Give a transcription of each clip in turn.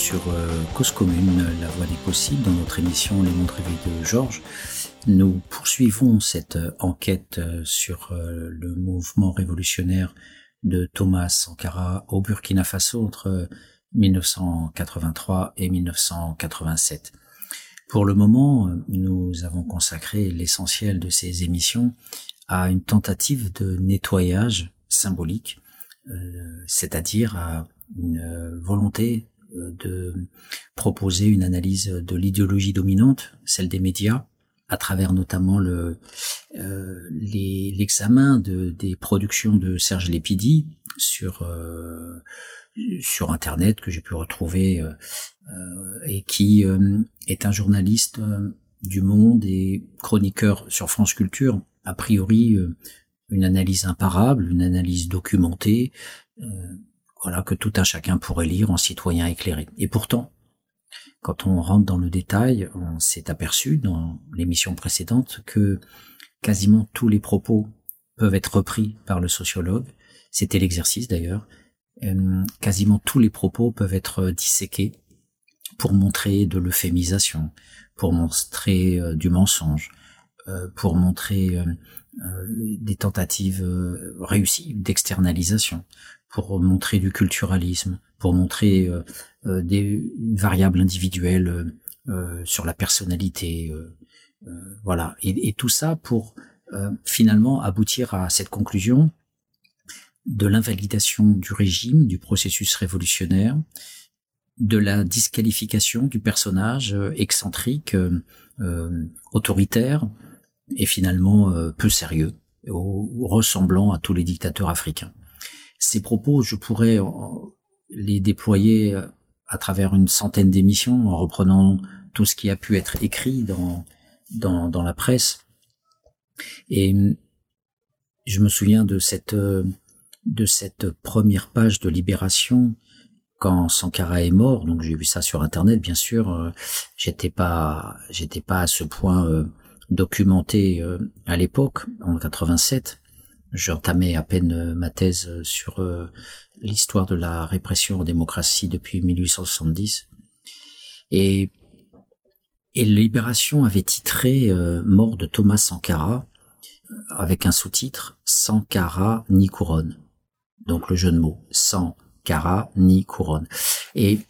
sur euh, Cause Commune, la voie des possibles, dans notre émission Les rêvés de Georges. Nous poursuivons cette euh, enquête euh, sur le mouvement révolutionnaire de Thomas Sankara au Burkina Faso entre 1983 et 1987. Pour le moment, nous avons consacré l'essentiel de ces émissions à une tentative de nettoyage symbolique, c'est-à-dire à une volonté de proposer une analyse de l'idéologie dominante, celle des médias, à travers notamment le euh, l'examen de des productions de Serge Lépidi sur euh, sur internet que j'ai pu retrouver et qui est un journaliste du Monde et chroniqueur sur France Culture. A priori, une analyse imparable, une analyse documentée voilà, que tout un chacun pourrait lire en citoyen éclairé. Et pourtant, quand on rentre dans le détail, on s'est aperçu dans l'émission précédente que quasiment tous les propos peuvent être repris par le sociologue. C'était l'exercice d'ailleurs. Euh, quasiment tous les propos peuvent être disséqués pour montrer de l'euphémisation, pour montrer euh, du mensonge, euh, pour montrer des tentatives réussies d'externalisation, pour montrer du culturalisme, pour montrer euh, euh, des variables individuelles euh, sur la personnalité, voilà, et, et, tout ça pour finalement aboutir à cette conclusion de l'invalidation du régime, du processus révolutionnaire, de la disqualification du personnage excentrique, autoritaire et finalement peu sérieux, ressemblant à tous les dictateurs africains ces propos, je pourrais euh, les déployer euh, à travers une centaine d'émissions en reprenant tout ce qui a pu être écrit dans, dans, dans la presse. Et je me souviens de cette, euh, de cette première page de Libération quand Sankara est mort. Donc j'ai vu ça sur Internet, bien sûr. J'étais pas, j'étais pas à ce point documenté à l'époque, en 87. J'entamais à peine euh, ma thèse euh, sur euh, l'histoire de la répression en démocratie depuis 1870. Et, et Libération avait titré Mort de Thomas Sankara avec un sous-titre Sankara ni couronne. Donc le jeu de mots Sankara ni couronne. Et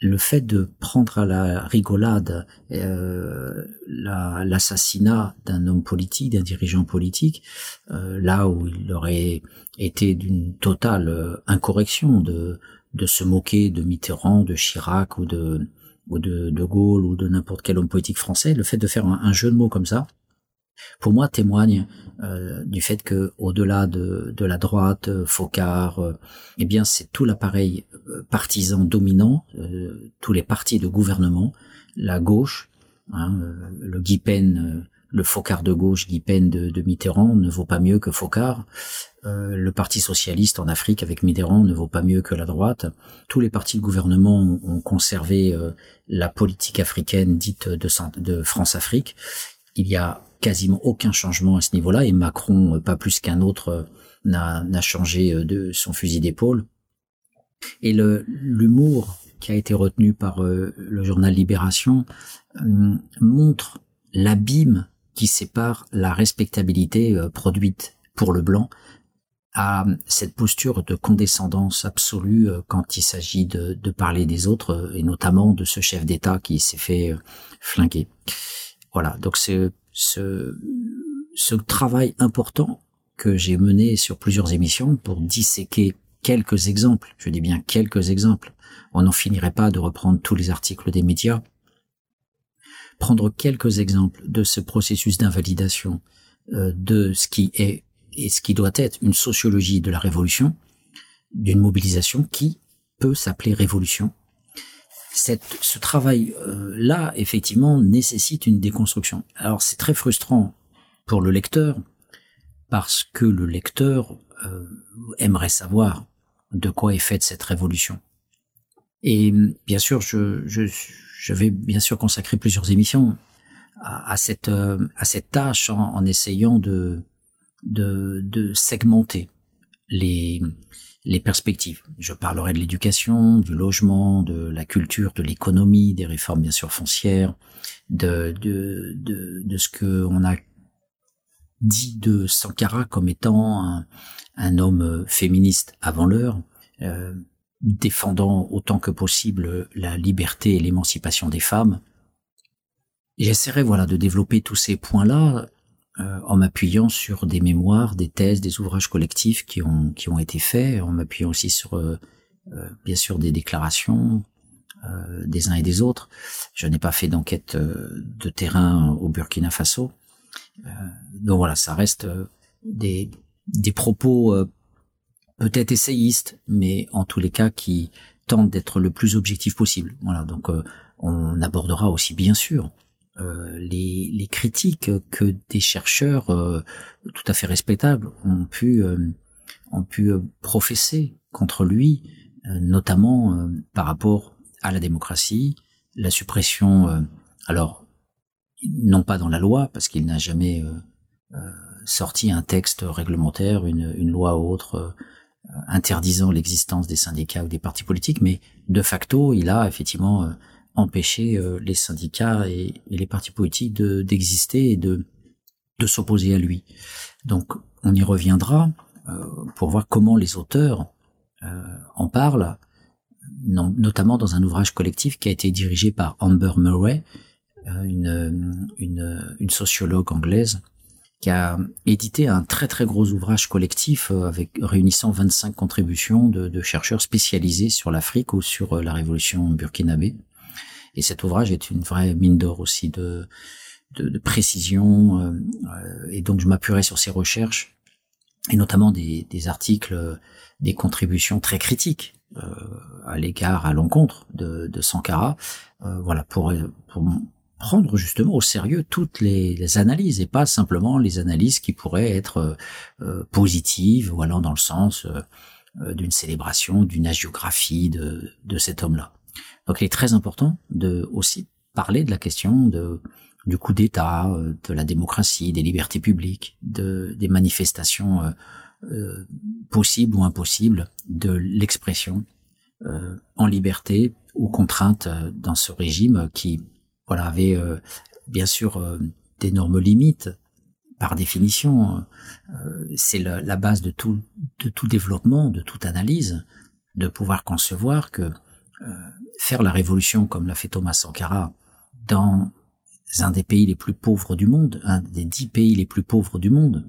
le fait de prendre à la rigolade euh, l'assassinat d'un homme politique, d'un dirigeant politique, euh, là où il aurait été d'une totale euh, incorrection de, de se moquer de Mitterrand, de Chirac ou de, ou de, de Gaulle ou de n'importe quel homme politique français, le fait de faire un jeu de mots comme ça, pour moi témoigne euh, du fait que au-delà de, de, la droite, euh, Focard, euh, eh bien c'est tout l'appareil partisan dominant, tous les partis de gouvernement, la gauche, hein, le Guy le Focard de gauche, Guy de, de, Mitterrand ne vaut pas mieux que Focard. le Parti socialiste en Afrique avec Mitterrand ne vaut pas mieux que la droite. Tous les partis de gouvernement ont, conservé la politique africaine dite de, de France-Afrique. Il y a quasiment aucun changement à ce niveau-là et Macron, euh, pas plus qu'un autre, euh, n'a changé euh, de son fusil d'épaule. Et l'humour qui a été retenu par le journal Libération montre l'abîme qui sépare la respectabilité produite pour le blanc à cette posture de condescendance absolue quand il s'agit de, de, parler des autres et notamment de ce chef d'État qui s'est fait flinguer. Voilà, donc c'est ce, travail important que j'ai mené sur plusieurs émissions pour disséquer quelques exemples, je dis bien quelques exemples, on n'en finirait pas de reprendre tous les articles des médias, prendre quelques exemples de ce processus d'invalidation euh, de ce qui est et ce qui doit être une sociologie de la révolution, d'une mobilisation qui peut s'appeler révolution, ce travail-là, effectivement, nécessite une déconstruction. Alors c'est très frustrant pour le lecteur, parce que le lecteur euh, aimerait savoir de quoi est faite cette révolution. Et bien sûr, je, vais bien sûr consacrer plusieurs émissions à, cette, euh, cette tâche en, essayant de segmenter les, les perspectives. Je parlerai de l'éducation, du logement, de la culture, de l'économie, des réformes bien sûr foncières, de, de, de, de ce que on a dit de Sankara comme étant un, un homme féministe avant l'heure, euh, défendant autant que possible la liberté et l'émancipation des femmes. J'essaierai voilà de développer tous ces points-là euh, en m'appuyant sur des mémoires, des thèses, des ouvrages collectifs qui ont qui ont été faits, en m'appuyant aussi sur euh, euh, bien sûr des déclarations des uns et des autres. Je n'ai pas fait d'enquête de terrain au Burkina Faso, donc voilà, ça reste des des propos peut-être essayistes, mais en tous les cas qui tentent d'être le plus objectif possible. Voilà, donc on abordera aussi bien sûr euh, les, les, critiques que des chercheurs euh, tout à fait respectables ont pu euh, ont pu professer contre lui, notamment par rapport à la démocratie, la suppression, alors non pas dans la loi parce qu'il n'a jamais sorti un texte réglementaire, une, une loi ou autre interdisant l'existence des syndicats ou des partis politiques, mais de facto, il a effectivement empêcher euh, les syndicats et, les partis politiques de d'exister et de de s'opposer à lui. Donc on y reviendra euh, pour voir comment les auteurs euh, en parlent, notamment dans un ouvrage collectif qui a été dirigé par Amber Murray, une, une, une sociologue anglaise, qui a édité un très très gros ouvrage collectif avec réunissant 25 contributions de, de chercheurs spécialisés sur l'Afrique ou sur la révolution burkinabé. Et cet ouvrage est une vraie mine d'or aussi de, de, de précision. Euh, euh, et donc je m'appuierai sur ces recherches et notamment des, des articles, euh, des contributions très critiques euh, à l'égard, à l'encontre de, de Sankara, euh, voilà pour, pour prendre justement au sérieux toutes les, les, analyses et pas simplement les analyses qui pourraient être euh, positives ou allant dans le sens d'une célébration, d'une agiographie de, de cet homme-là. Donc il est très important de aussi parler de la question de, du coup d'État, euh, de la démocratie, des libertés publiques, de, des manifestations euh, euh possibles ou impossibles, de l'expression euh, en liberté ou contrainte dans ce régime qui voilà avait bien sûr d'énormes limites par définition. C'est la, la, base de tout, de tout développement, de toute analyse, de pouvoir concevoir que faire la révolution comme l'a fait Thomas Sankara dans un des pays les plus pauvres du monde, un des dix pays les plus pauvres du monde,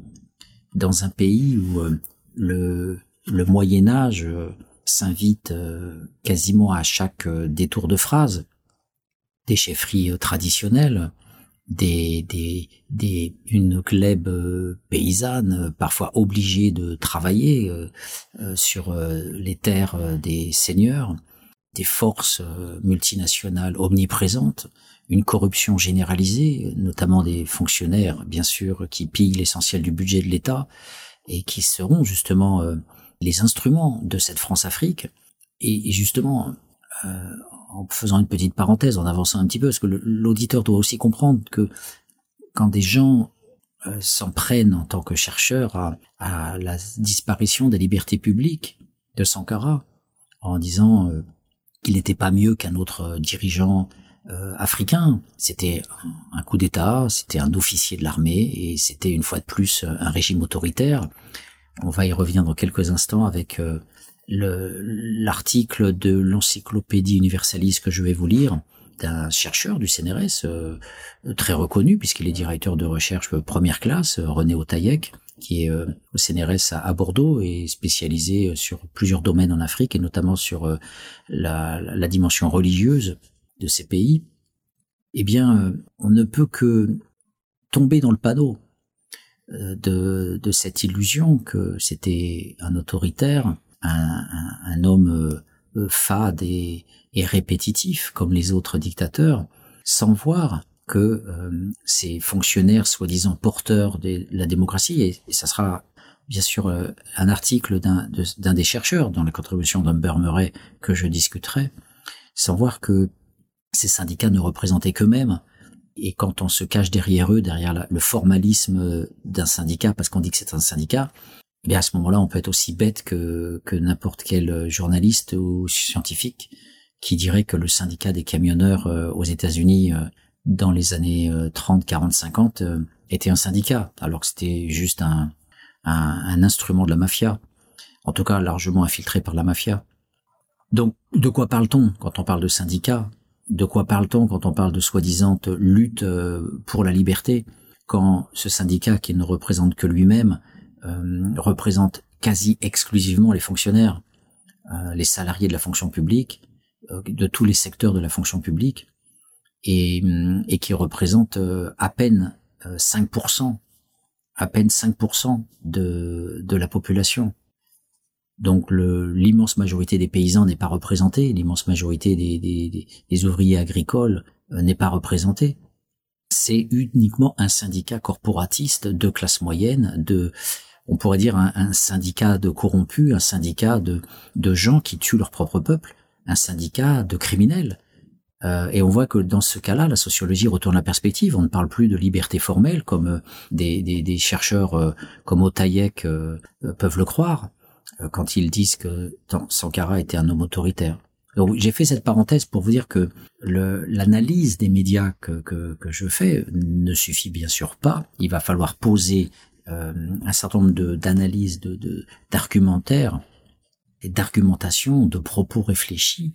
dans un pays où euh, le, Moyen Âge euh, s'invite euh, quasiment à chaque détour de phrase, des chefferies traditionnelles, des, des, des, une glèbe paysanne, parfois obligée de travailler sur les terres des seigneurs, des forces euh, multinationales omniprésentes, une corruption généralisée, notamment des fonctionnaires, bien sûr, qui pillent l'essentiel du budget de l'État et qui seront justement euh, les instruments de cette France-Afrique. Et, justement, euh, en faisant une petite parenthèse, en avançant un petit peu, parce que l'auditeur doit aussi comprendre que quand des gens s'en prennent en tant que chercheurs à, à, la disparition des libertés publiques de Sankara, en disant qu'il n'était pas mieux qu'un autre euh, dirigeant euh, africain. C'était un coup d'État, c'était un officier de l'armée et c'était une fois de plus euh, un régime autoritaire. On va y revenir dans quelques instants avec l'article de l'encyclopédie universaliste que je vais vous lire d'un chercheur du CNRS très reconnu puisqu'il est directeur de recherche première classe, René Otaïek, qui est euh, au CNRS à, Bordeaux et spécialisé euh, sur plusieurs domaines en Afrique et notamment sur euh, la, dimension religieuse de ces pays, eh bien, on ne peut que tomber dans le panneau de, cette illusion que c'était un autoritaire, un, homme fade et répétitif comme les autres dictateurs, sans voir que euh, ces fonctionnaires soi-disant porteurs de la démocratie, et, ça sera bien sûr euh, un article d'un des chercheurs dans la contribution d'Humber Murray que je discuterai, sans voir que ces syndicats ne représentaient qu'eux-mêmes. Et quand on se cache derrière eux, derrière le formalisme d'un syndicat, parce qu'on dit que c'est un syndicat, Et à ce moment-là, on peut être aussi bête que, que n'importe quel journaliste ou scientifique qui dirait que le syndicat des camionneurs aux États-Unis dans les années 30, 40, 50 était un syndicat, alors que c'était juste un, instrument de la mafia, en tout cas largement infiltré par la mafia. Donc, de quoi parle-t-on quand on parle de syndicat? De quoi parle-t-on quand on parle de soi-disant lutte euh, pour la liberté? Quand ce syndicat, qui ne représente que lui-même, euh, représente quasi exclusivement les fonctionnaires, euh, les salariés de la fonction publique, de tous les secteurs de la fonction publique, et, qui représente à peine 5%, à peine 5% de, de la population. Donc l'immense majorité des paysans n'est pas représentée, l'immense majorité des, des, des, ouvriers agricoles euh, n'est pas représentée. C'est uniquement un syndicat corporatiste de classe moyenne, de on pourrait dire un, un syndicat de corrompus, un syndicat de, de gens qui tuent leur propre peuple, un syndicat de criminels. Euh, et on voit que dans ce cas-là, la sociologie retourne la perspective. On ne parle plus de liberté formelle comme euh, des, des, des, chercheurs euh, comme Otaïek peuvent le croire. Quand ils disent que Sankara était un homme autoritaire. J'ai fait cette parenthèse pour vous dire que l'analyse des médias que, que, que, je fais ne suffit bien sûr pas. Il va falloir poser un certain nombre d'analyses, de, d'argumentaires et d'argumentation, de propos réfléchis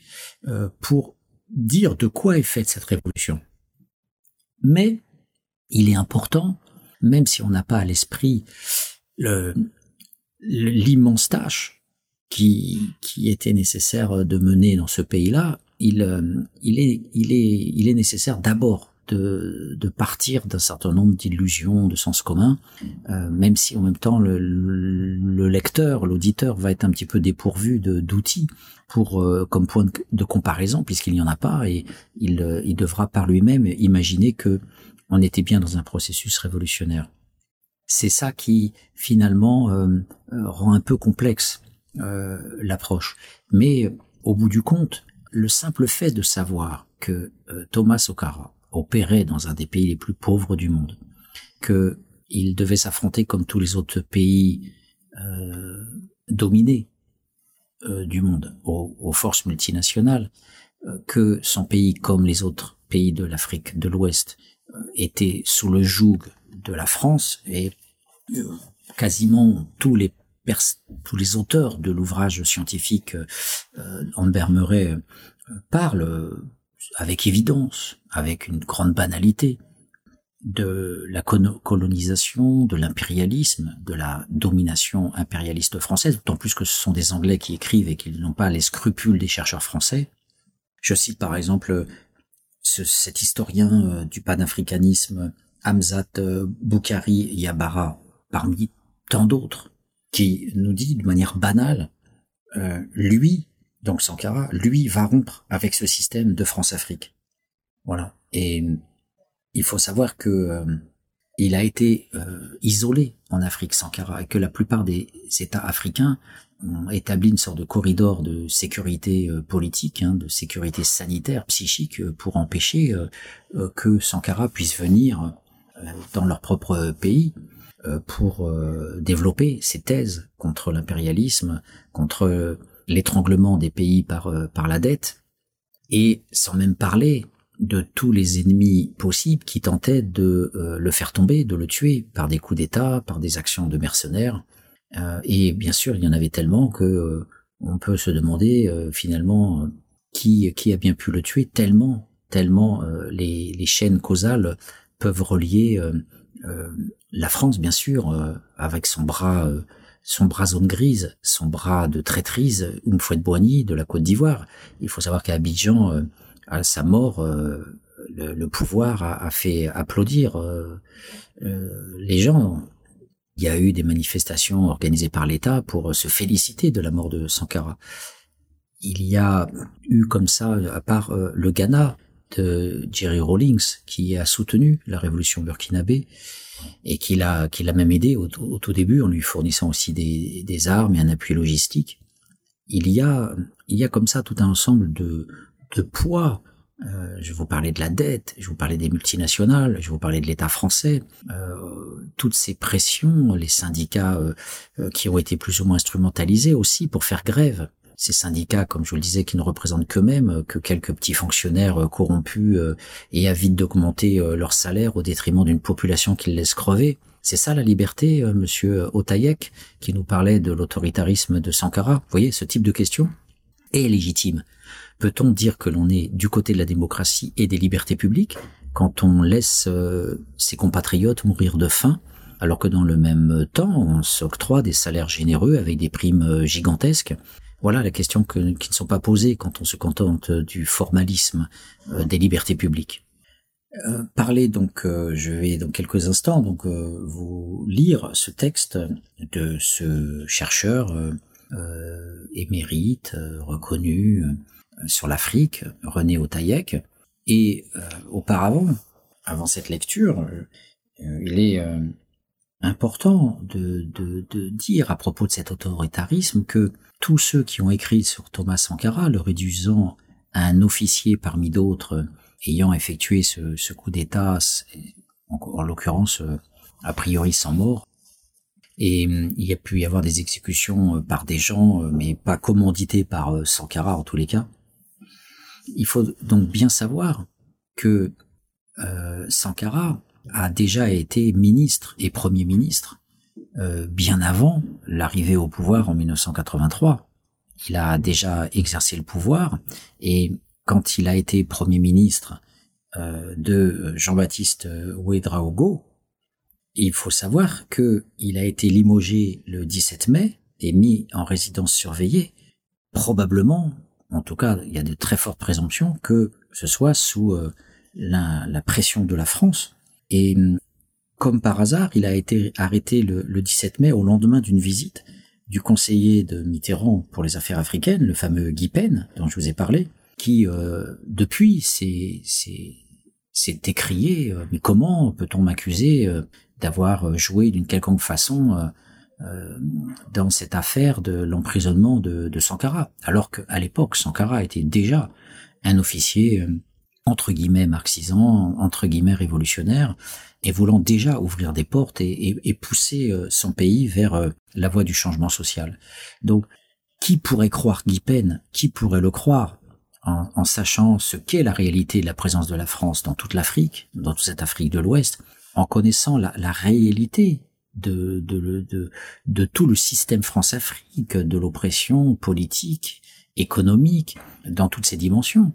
pour dire de quoi est faite cette révolution. Mais il est important, même si on n'a pas à l'esprit le, l'immense tâche qui, était nécessaire de mener dans ce pays-là, il, euh, est nécessaire d'abord de, de partir d'un certain nombre d'illusions de sens commun, euh, même si en même temps le, le lecteur, l'auditeur va être un petit peu dépourvu d'outils pour euh, comme point de, comparaison puisqu'il n'y en a pas et il, il devra par lui-même imaginer que on était bien dans un processus révolutionnaire c'est ça qui finalement euh, euh, rend un peu complexe euh, l'approche. Mais au bout du compte, le simple fait de savoir que Thomas Okara opérait dans un des pays les plus pauvres du monde, que il devait s'affronter comme tous les autres pays dominés du monde aux, forces multinationales, que son pays, comme les autres pays de l'Afrique de l'Ouest, était sous le joug de la France et euh, quasiment tous les auteurs de l'ouvrage scientifique euh, Ambert Murray euh, parlent avec évidence, avec une grande banalité, de la colonisation, de l'impérialisme, de la domination impérialiste française, d'autant plus que ce sont des Anglais qui écrivent et qu'ils n'ont pas les scrupules des chercheurs français. Je cite par exemple ce, cet historien du panafricanisme Hamzat Boukari Yabara, parmi tant d'autres, qui nous dit de manière banale, euh, lui, donc Sankara, lui va rompre avec ce système de France-Afrique. Voilà. Et il faut savoir que euh, il a été euh, isolé en Afrique, Sankara, et que la plupart des États africains ont établi une sorte de corridor de sécurité politique, hein, de sécurité sanitaire, psychique, pour empêcher que Sankara puisse venir dans leur propre pays. Euh, pour euh, développer ses thèses contre l'impérialisme, contre l'étranglement des pays par, euh, par la dette, et sans même parler de tous les ennemis possibles qui tentaient de le faire tomber, de le tuer par des coups d'État, par des actions de mercenaires. et bien sûr, il y en avait tellement que on peut se demander finalement qui, qui a bien pu le tuer, tellement, tellement les, les chaînes causales peuvent relier euh, la France, bien sûr, euh, avec son bras, euh, son bras zone grise, son bras de traîtrise, une de Boigny de la Côte d'Ivoire. Il faut savoir qu'à Abidjan, à sa mort, le, pouvoir a, fait applaudir les gens. Il y a eu des manifestations organisées par l'État pour se féliciter de la mort de Sankara. Il y a eu comme ça, à part le Ghana, de Jerry Rawlings qui a soutenu la révolution burkinabé et qui l'a qui l'a même aidé au, tout début en lui fournissant aussi des, armes et un appui logistique. Il y a il y a comme ça tout un ensemble de poids euh, je vous parler de la dette, je vous parler des multinationales, je vous parler de l'État français, euh, toutes ces pressions, les syndicats euh, qui ont été plus ou moins instrumentalisés aussi pour faire grève. Ces syndicats, comme je le disais, qui ne représentent qu'eux-mêmes, que quelques petits fonctionnaires corrompus et avides d'augmenter leur salaire au détriment d'une population qui les laisse crever. C'est ça la liberté, monsieur Otayek, qui nous parlait de l'autoritarisme de Sankara? Vous voyez, ce type de question est légitime. Peut-on dire que l'on est du côté de la démocratie et des libertés publiques quand on laisse euh, ses compatriotes mourir de faim alors que dans le même temps on s'octroie des salaires généreux avec des primes euh, gigantesques? Voilà la question qui ne sont pas posées quand on se contente du formalisme euh, des libertés publiques. parler donc, je vais dans quelques instants donc vous lire ce texte de ce chercheur émérite reconnu sur l'Afrique, René Otayek. Et euh, auparavant, avant cette lecture, euh, il est euh, important de, dire à propos de cet autoritarisme que tous ceux qui ont écrit sur Thomas Sankara, le réduisant à un officier parmi d'autres ayant effectué ce, coup d'État, en, en l'occurrence a priori sans mort, et il y a pu y avoir des exécutions par des gens, mais pas commanditées par Sankara en tous les cas. Il faut donc bien savoir que euh, Sankara a déjà été ministre et premier ministre euh, bien avant l'arrivée au pouvoir en 1983. Il a déjà exercé le pouvoir et quand il a été premier ministre euh, de Jean-Baptiste Ouedraogo, il faut savoir que il a été limogé le 17 mai et mis en résidence surveillée, probablement en tout cas, il y a de très fortes présomptions que ce soit sous euh, la, pression de la France. Et hum, comme par hasard, il a été arrêté le, 17 mai au lendemain d'une visite du conseiller de Mitterrand pour les affaires africaines, le fameux Guy Pen, dont je vous ai parlé, qui euh, depuis s'est écrié euh, mais comment peut-on m'accuser d'avoir joué d'une quelconque façon euh, dans cette affaire de l'emprisonnement de, Sankara, alors qu'à l'époque, Sankara était déjà un officier euh, entre guillemets marxisant, entre guillemets révolutionnaire, et voulant déjà ouvrir des portes et, et, pousser euh, son pays vers la voie du changement social. Donc, qui pourrait croire Guy Pen Qui pourrait le croire? En, en sachant ce qu'est la réalité de la présence de la France dans toute l'Afrique, dans toute cette Afrique de l'Ouest, en connaissant la, la réalité de, de, de, de tout le système France-Afrique, de l'oppression politique, économique, dans toutes ses dimensions.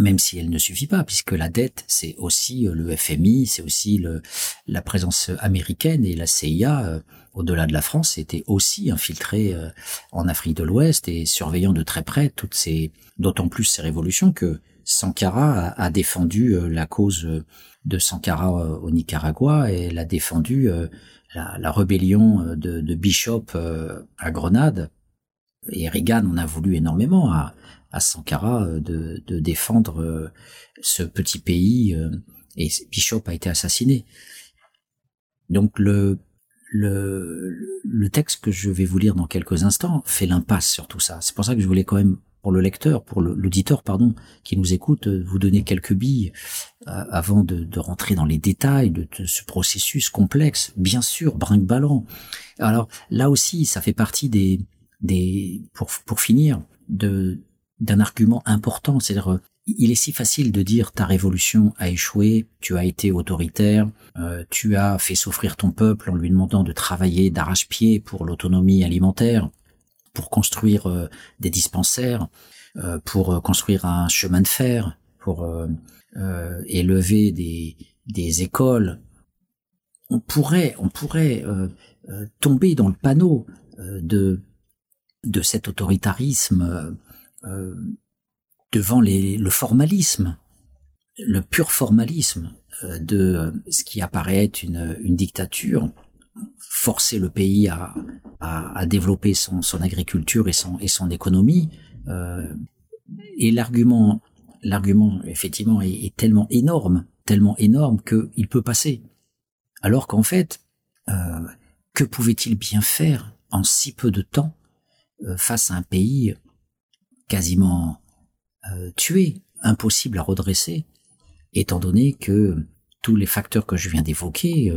Même si elle ne suffit pas, puisque la dette, c'est aussi euh, le FMI, c'est aussi le, la présence américaine et la CIA, euh, au-delà de la France, était aussi infiltrée euh, en Afrique de l'Ouest et surveillant de très près toutes ces, d'autant plus ces révolutions que Sankara a, a défendu la cause de Sankara au Nicaragua et l'a défendu la, rébellion euh, de, Bishop à Grenade. Et Reagan en a voulu énormément à, Sankara euh, de, défendre ce petit pays et Bishop a été assassiné. Donc le, le, le texte que je vais vous lire dans quelques instants fait l'impasse sur tout ça. C'est pour ça que je voulais quand même pour le lecteur, pour l'auditeur, pardon, qui nous écoute, euh, vous donner quelques billes euh, avant de, rentrer dans les détails de, ce processus complexe, bien sûr, brinque-ballant. Alors là aussi, ça fait partie des, des pour, pour finir, de d'un argument important, c'est-à-dire euh, il est si facile de dire ta révolution a échoué, tu as été autoritaire, tu as fait souffrir ton peuple en lui demandant de travailler d'arrache-pied pour l'autonomie alimentaire, pour construire euh, des dispensaires, euh, pour euh, construire un chemin de fer, pour élever des, des écoles. On pourrait, on pourrait tomber dans le panneau de de cet autoritarisme devant les, le formalisme, le pur formalisme de ce qui apparaît être une, dictature forcer le pays à, développer son, agriculture et son, économie. Euh, et l'argument, l'argument effectivement est, tellement énorme, tellement énorme qu'il peut passer. Alors qu'en fait, euh, que pouvait-il bien faire en si peu de temps euh, face à un pays quasiment tué, impossible à redresser, étant donné que tous les facteurs que je viens d'évoquer,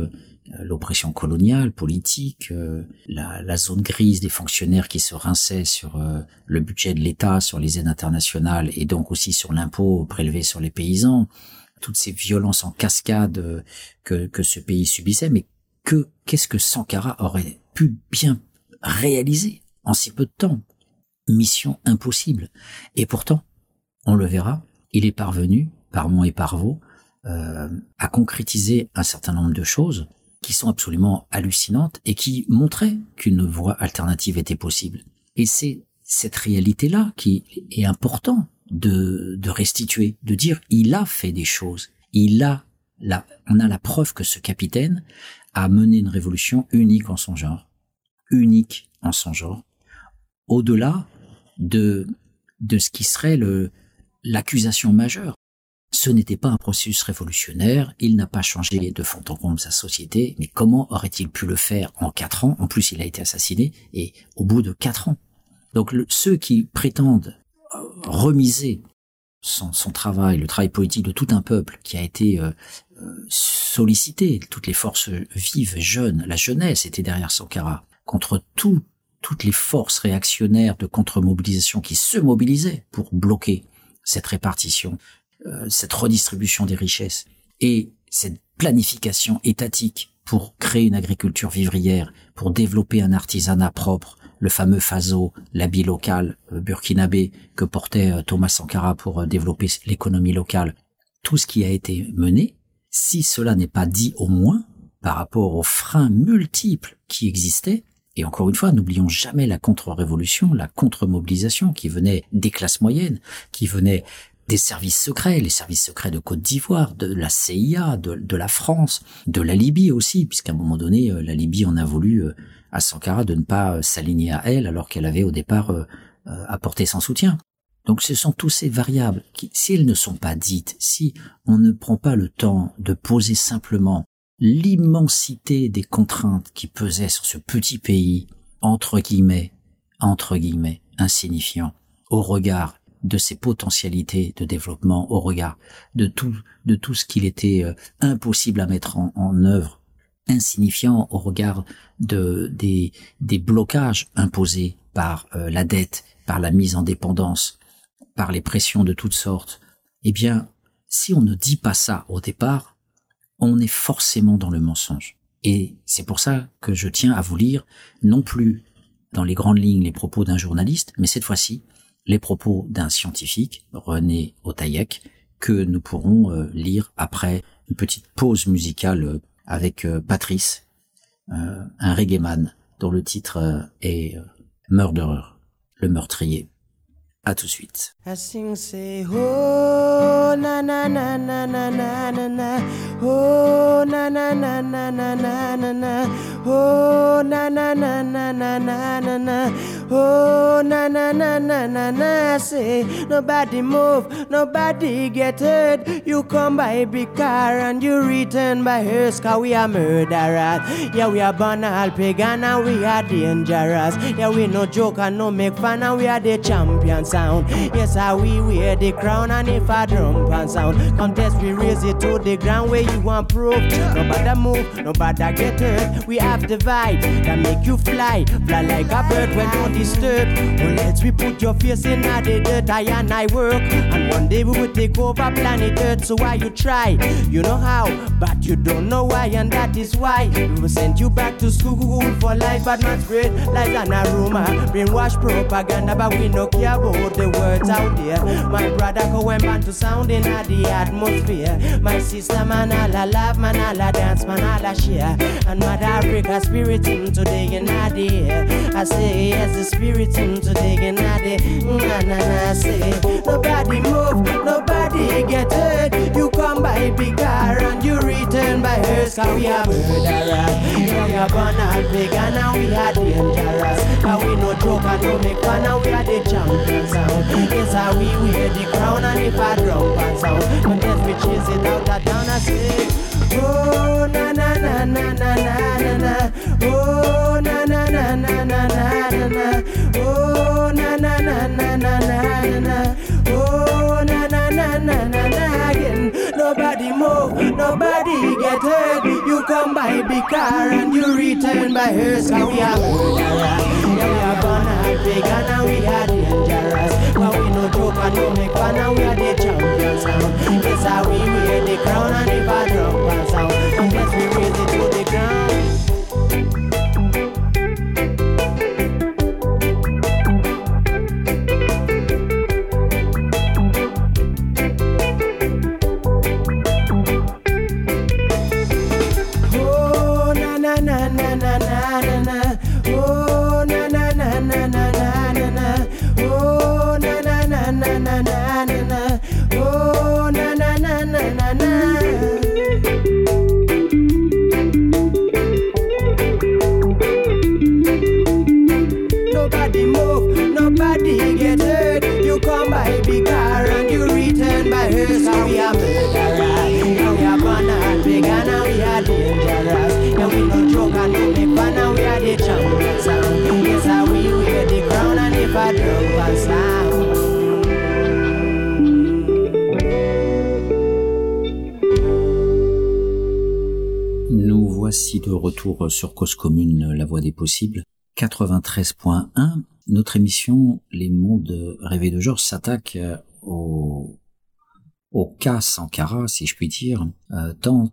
euh, l'oppression coloniale, politique, euh, la, la, zone grise des fonctionnaires qui se rinçaient sur euh, le budget de l'État, sur les aides internationales et donc aussi sur l'impôt prélevé sur les paysans, toutes ces violences en cascade que, que ce pays subissait, mais que qu'est-ce que Sankara aurait pu bien réaliser en si peu de temps? Mission impossible. Et pourtant, on le verra, il est parvenu, par mon et par vos, euh, à concrétiser un certain nombre de choses qui sont absolument hallucinantes et qui montraient qu'une voie alternative était possible. Et c'est cette réalité-là qui est important de, de restituer, de dire il a fait des choses, il a la, on a la preuve que ce capitaine a mené une révolution unique en son genre, unique en son genre, au-delà de de ce qui serait le l'accusation majeure ce n'était pas un processus révolutionnaire, il n'a pas changé de fond en comble sa société, mais comment aurait-il pu le faire en quatre ans? En plus, il a été assassiné, et au bout de quatre ans. Donc ceux qui prétendent euh, remiser son, travail, le travail politique de tout un peuple qui a été euh, euh, sollicité, toutes les forces vives, jeunes, la jeunesse était derrière Sankara, contre toutes les forces réactionnaires de contre-mobilisation qui se mobilisaient pour bloquer cette répartition euh, cette redistribution des richesses et cette planification étatique pour créer une agriculture vivrière, pour développer un artisanat propre, le fameux FASO, l'habit local euh, burkinabé que portait euh, Thomas Sankara pour développer l'économie locale, tout ce qui a été mené, si cela n'est pas dit au moins par rapport aux freins multiples qui existaient, et encore une fois, n'oublions jamais la contre-révolution, la contre-mobilisation qui venait des classes moyennes, qui venait des services secrets, les services secrets de Côte d'Ivoire, de la CIA, de, la France, de la Libye aussi, puisqu'à un moment donné, euh, la Libye en a voulu euh, à Sankara de ne pas euh, s'aligner à elle, alors qu'elle avait au départ apporté son soutien. Donc ce sont tous ces variables qui, si elles ne sont pas dites, si on ne prend pas le temps de poser simplement l'immensité des contraintes qui pesaient sur ce petit pays, entre guillemets, entre guillemets, insignifiant, au regard de ses potentialités de développement au regard de tout de tout ce qu'il était euh, impossible à mettre en, œuvre insignifiant au regard de des des blocages imposés par euh, la dette par la mise en dépendance par les pressions de toutes sortes. Eh bien si on ne dit pas ça au départ on est forcément dans le mensonge et c'est pour ça que je tiens à vous lire non plus dans les grandes lignes les propos d'un journaliste mais cette fois-ci les propos d'un scientifique, René Otaïek, que nous pourrons euh, lire après une petite pause musicale euh, avec euh, Patrice, un reggae man dont le titre est Murderer, le meurtrier. À tout de suite. Oh, na na na na na na, say nobody move, nobody get hurt. You come by big car and you return by hearse, cause we are murderers. Yeah, we are banal pagan and we are dangerous. Yeah, we no joke and no make fun and we are the champion sound. Yes, I we wear the crown and if I drum pan sound, contest we raise it to the ground where you want proof. Nobody move, nobody get hurt. We have the vibe that make you fly, fly like a bird when don't disturb. Well, let's we put your face in the dirt. I and I work, and one day we will take over planet Earth. So why you try? You know how, but you don't know why, and that is why we will send you back to school for life, but not great lies an aroma, brainwash propaganda, but we no care about the words out there. My brother go and man to sound in the atmosphere. My sister man all a laugh, man all a dance, man all a share. And Mother Africa spirit in today in the air. I say yes, spirit in today in the na na. Say nobody move, nobody get hurt. You come by big car hearse Cause we are murderers We are born and vegan and we are dangerous And we no joke and no make fun and we are the champions sound Yes, how we wear the crown and if I drum and sound But yes, we chase it out of town I say Oh, na na na na na na na Oh, na na na na na na na Oh, na na na na na car and you return by hearse. Cause we are murderers. Yeah, we are born and pagan and we are dangerous. But we no joke and no make fun and we are the champions sound. Yes, we wear the crown and if I drop and sound. Unless we raise it to the ground. Retour sur Cause Commune, la voie des possibles. 93.1, notre émission Les mondes rêvés de Georges s'attaque euh, au, au cas Sankara, si je puis dire, euh, tant,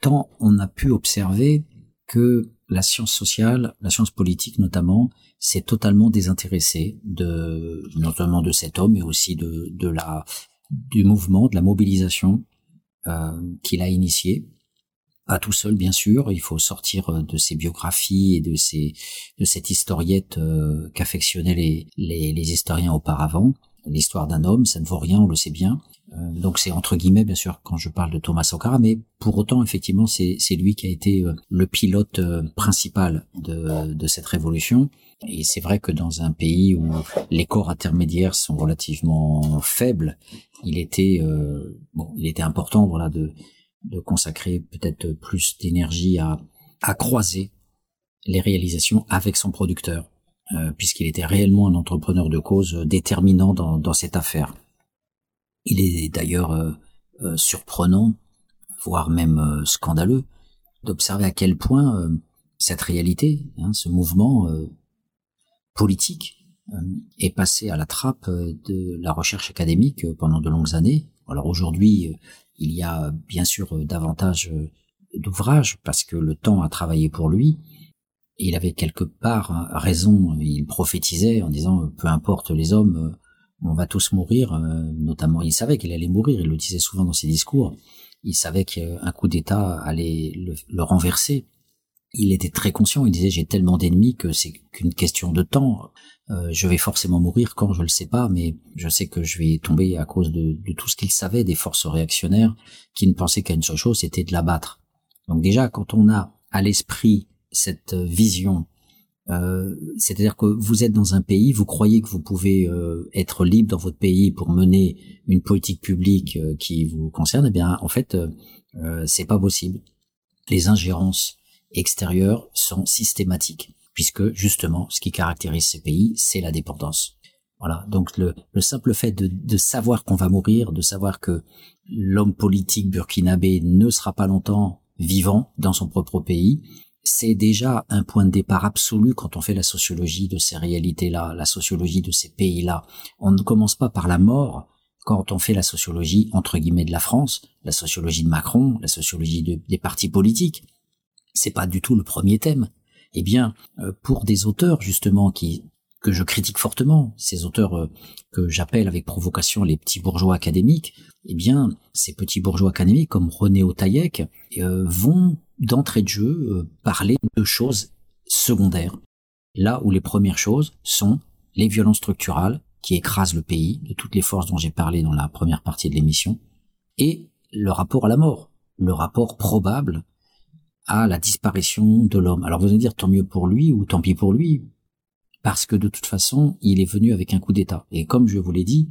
tant on a pu observer que la science sociale, la science politique notamment, s'est totalement désintéressée de, notamment de cet homme, mais aussi de, de la, du mouvement, de la mobilisation euh, qu'il a initié pas tout seul bien sûr, il faut sortir euh, de ses biographies et de ces de cette historiette euh, qu'affectionnaient les, les, les historiens auparavant. L'histoire d'un homme, ça ne vaut rien, on le sait bien. Euh, donc c'est entre guillemets bien sûr quand je parle de Thomas Sankara, mais pour autant effectivement c'est c'est lui qui a été euh, le pilote euh, principal de de cette révolution. Et c'est vrai que dans un pays où les corps intermédiaires sont relativement faibles, il était bon, il était important voilà de de consacrer peut-être plus d'énergie à, croiser les réalisations avec son producteur, euh, puisqu'il était réellement un entrepreneur de cause déterminant dans, cette affaire. Il est d'ailleurs euh, euh, surprenant, voire même euh, scandaleux, d'observer à quel point euh, cette réalité, hein, ce mouvement euh, politique, euh, est passé à la trappe euh, de la recherche académique euh, pendant de longues années. Alors aujourd'hui, euh, il y a bien sûr euh, davantage euh, d'ouvrages parce que le temps a travaillé pour lui. Il avait quelque part hein, raison, il prophétisait en disant euh, peu importe les hommes, euh, on va tous mourir, euh, notamment il savait qu'il allait mourir, il le disait souvent dans ses discours, il savait qu'un coup d'État allait le renverser. Il était très conscient, il disait j'ai tellement d'ennemis que c'est qu'une question de temps. Euh, je vais forcément mourir quand je le sais pas, mais je sais que je vais tomber à cause de, de tout ce qu'il savait des forces réactionnaires qui ne pensaient qu'à une seule chose, c'était de l'abattre. Donc déjà, quand on a à l'esprit cette vision, euh, c'est-à-dire que vous êtes dans un pays, vous croyez que vous pouvez euh, être libre dans votre pays pour mener une politique publique euh, qui vous concerne, eh bien, en fait, euh, euh, c'est pas possible. Les ingérences extérieures sont systématiques, puisque justement, ce qui caractérise ces pays, c'est la dépendance. Voilà. Donc le, le simple fait de, de savoir qu'on va mourir, de savoir que l'homme politique burkinabé ne sera pas longtemps vivant dans son propre pays, c'est déjà un point de départ absolu quand on fait la sociologie de ces réalités-là, la sociologie de ces pays-là. On ne commence pas par la mort quand on fait la sociologie entre guillemets de la France, la sociologie de Macron, la sociologie de- des partis politiques. C'est pas du tout le premier thème. Eh bien, euh, pour des auteurs justement qui que je critique fortement, ces auteurs euh, que j'appelle avec provocation les petits bourgeois académiques, eh bien, ces petits bourgeois académiques comme René Otaïek euh, vont d'entrée de jeu parler de choses secondaires, là où les premières choses sont les violences structurales qui écrasent le pays, de toutes les forces dont j'ai parlé dans la première partie de l'émission, et le rapport à la mort, le rapport probable à la disparition de l'homme. Alors vous allez dire tant mieux pour lui ou tant pis pour lui, parce que de toute façon, il est venu avec un coup d'État. Et comme je vous l'ai dit,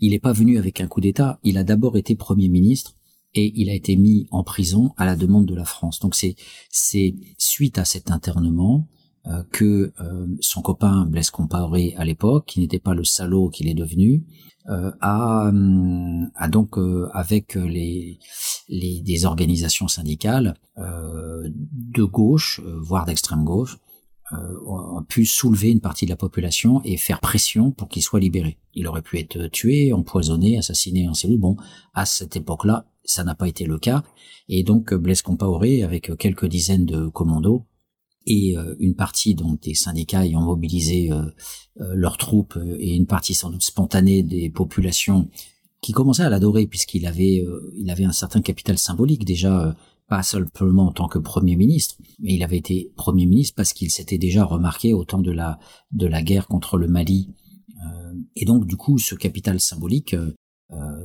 il n'est pas venu avec un coup d'État, il a d'abord été Premier ministre et il a été mis en prison à la demande de la France. Donc c'est suite à cet internement euh, que euh, son copain Blaise Compaoré à l'époque, qui n'était pas le salaud qu'il est devenu, euh, a, hum, a donc euh, avec les, les des organisations syndicales euh, de gauche, voire d'extrême gauche, a pu soulever une partie de la population et faire pression pour qu'il soit libéré. Il aurait pu être tué, empoisonné, assassiné en cellule. Bon, à cette époque-là, ça n'a pas été le cas. Et donc Blaise Compaoré, avec quelques dizaines de commandos, et euh, une partie donc des syndicats ayant mobilisé euh, euh, leurs troupes et une partie sans doute spontanée des populations qui commençaient à l'adorer puisqu'il avait il avait un certain capital symbolique déjà pas simplement en tant que premier ministre mais il avait été premier ministre parce qu'il s'était déjà remarqué au temps de la de la guerre contre le Mali et donc du coup ce capital symbolique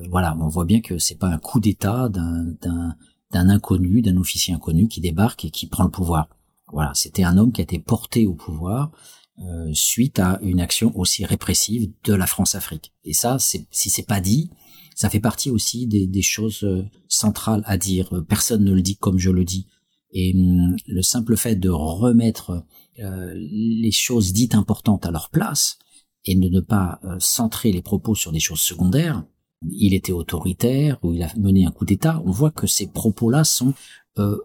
voilà on voit bien que c'est pas un coup d'état d'un inconnu d'un officier inconnu qui débarque et qui prend le pouvoir voilà, c'était un homme qui a été porté au pouvoir euh, suite à une action aussi répressive de la France-Afrique. Et ça, si c'est pas dit, ça fait partie aussi des, des, choses euh, centrales à dire. Personne ne le dit comme je le dis. Et hum, le simple fait de remettre euh, les choses dites importantes à leur place et de ne pas euh, centrer les propos sur des choses secondaires, il était autoritaire ou il a mené un coup d'État, on voit que ces propos-là sont euh,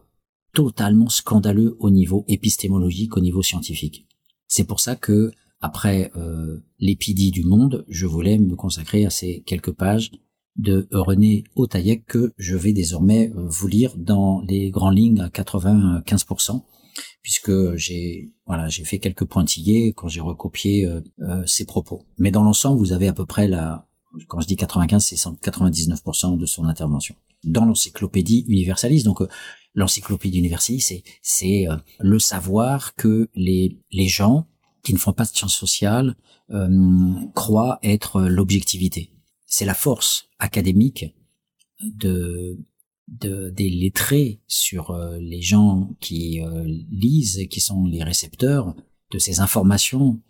totalement scandaleux au niveau épistémologique, au niveau scientifique. C'est pour ça que, après euh, l'épidie du monde, je voulais me consacrer à ces quelques pages de René Otaillec que je vais désormais euh, vous lire dans les grandes lignes à 95%, puisque j'ai voilà j'ai fait quelques pointillés quand j'ai recopié euh, euh, ces propos. Mais dans l'ensemble, vous avez à peu près la quand je dis 95, c'est 99% de son intervention dans l'encyclopédie universaliste. Donc l'encyclopédie universaliste, c'est c'est euh, le savoir que les les gens qui ne font pas de sciences sociales euh, croient être l'objectivité. C'est la force académique de, de des lettrés sur euh, les gens qui lisent, qui sont les récepteurs de ces informations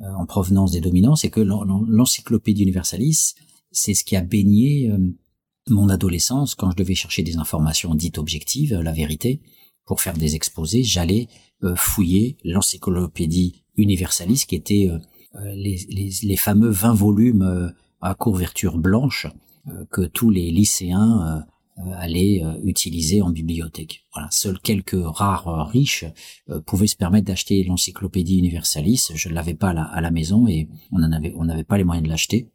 en provenance des dominants, c'est que l'encyclopédie universaliste, c'est ce qui a baigné mon adolescence, quand je devais chercher des informations dites objectives, la vérité, pour faire des exposés, j'allais euh, fouiller l'encyclopédie universaliste, qui était euh, euh, les, les, les, fameux 20 volumes à couverture blanche que tous les lycéens allaient utiliser en bibliothèque. Voilà, seuls quelques rares riches pouvaient se permettre d'acheter l'encyclopédie universaliste. Je ne l'avais pas à la, maison et on avait, on n'avait pas les moyens de l'acheter.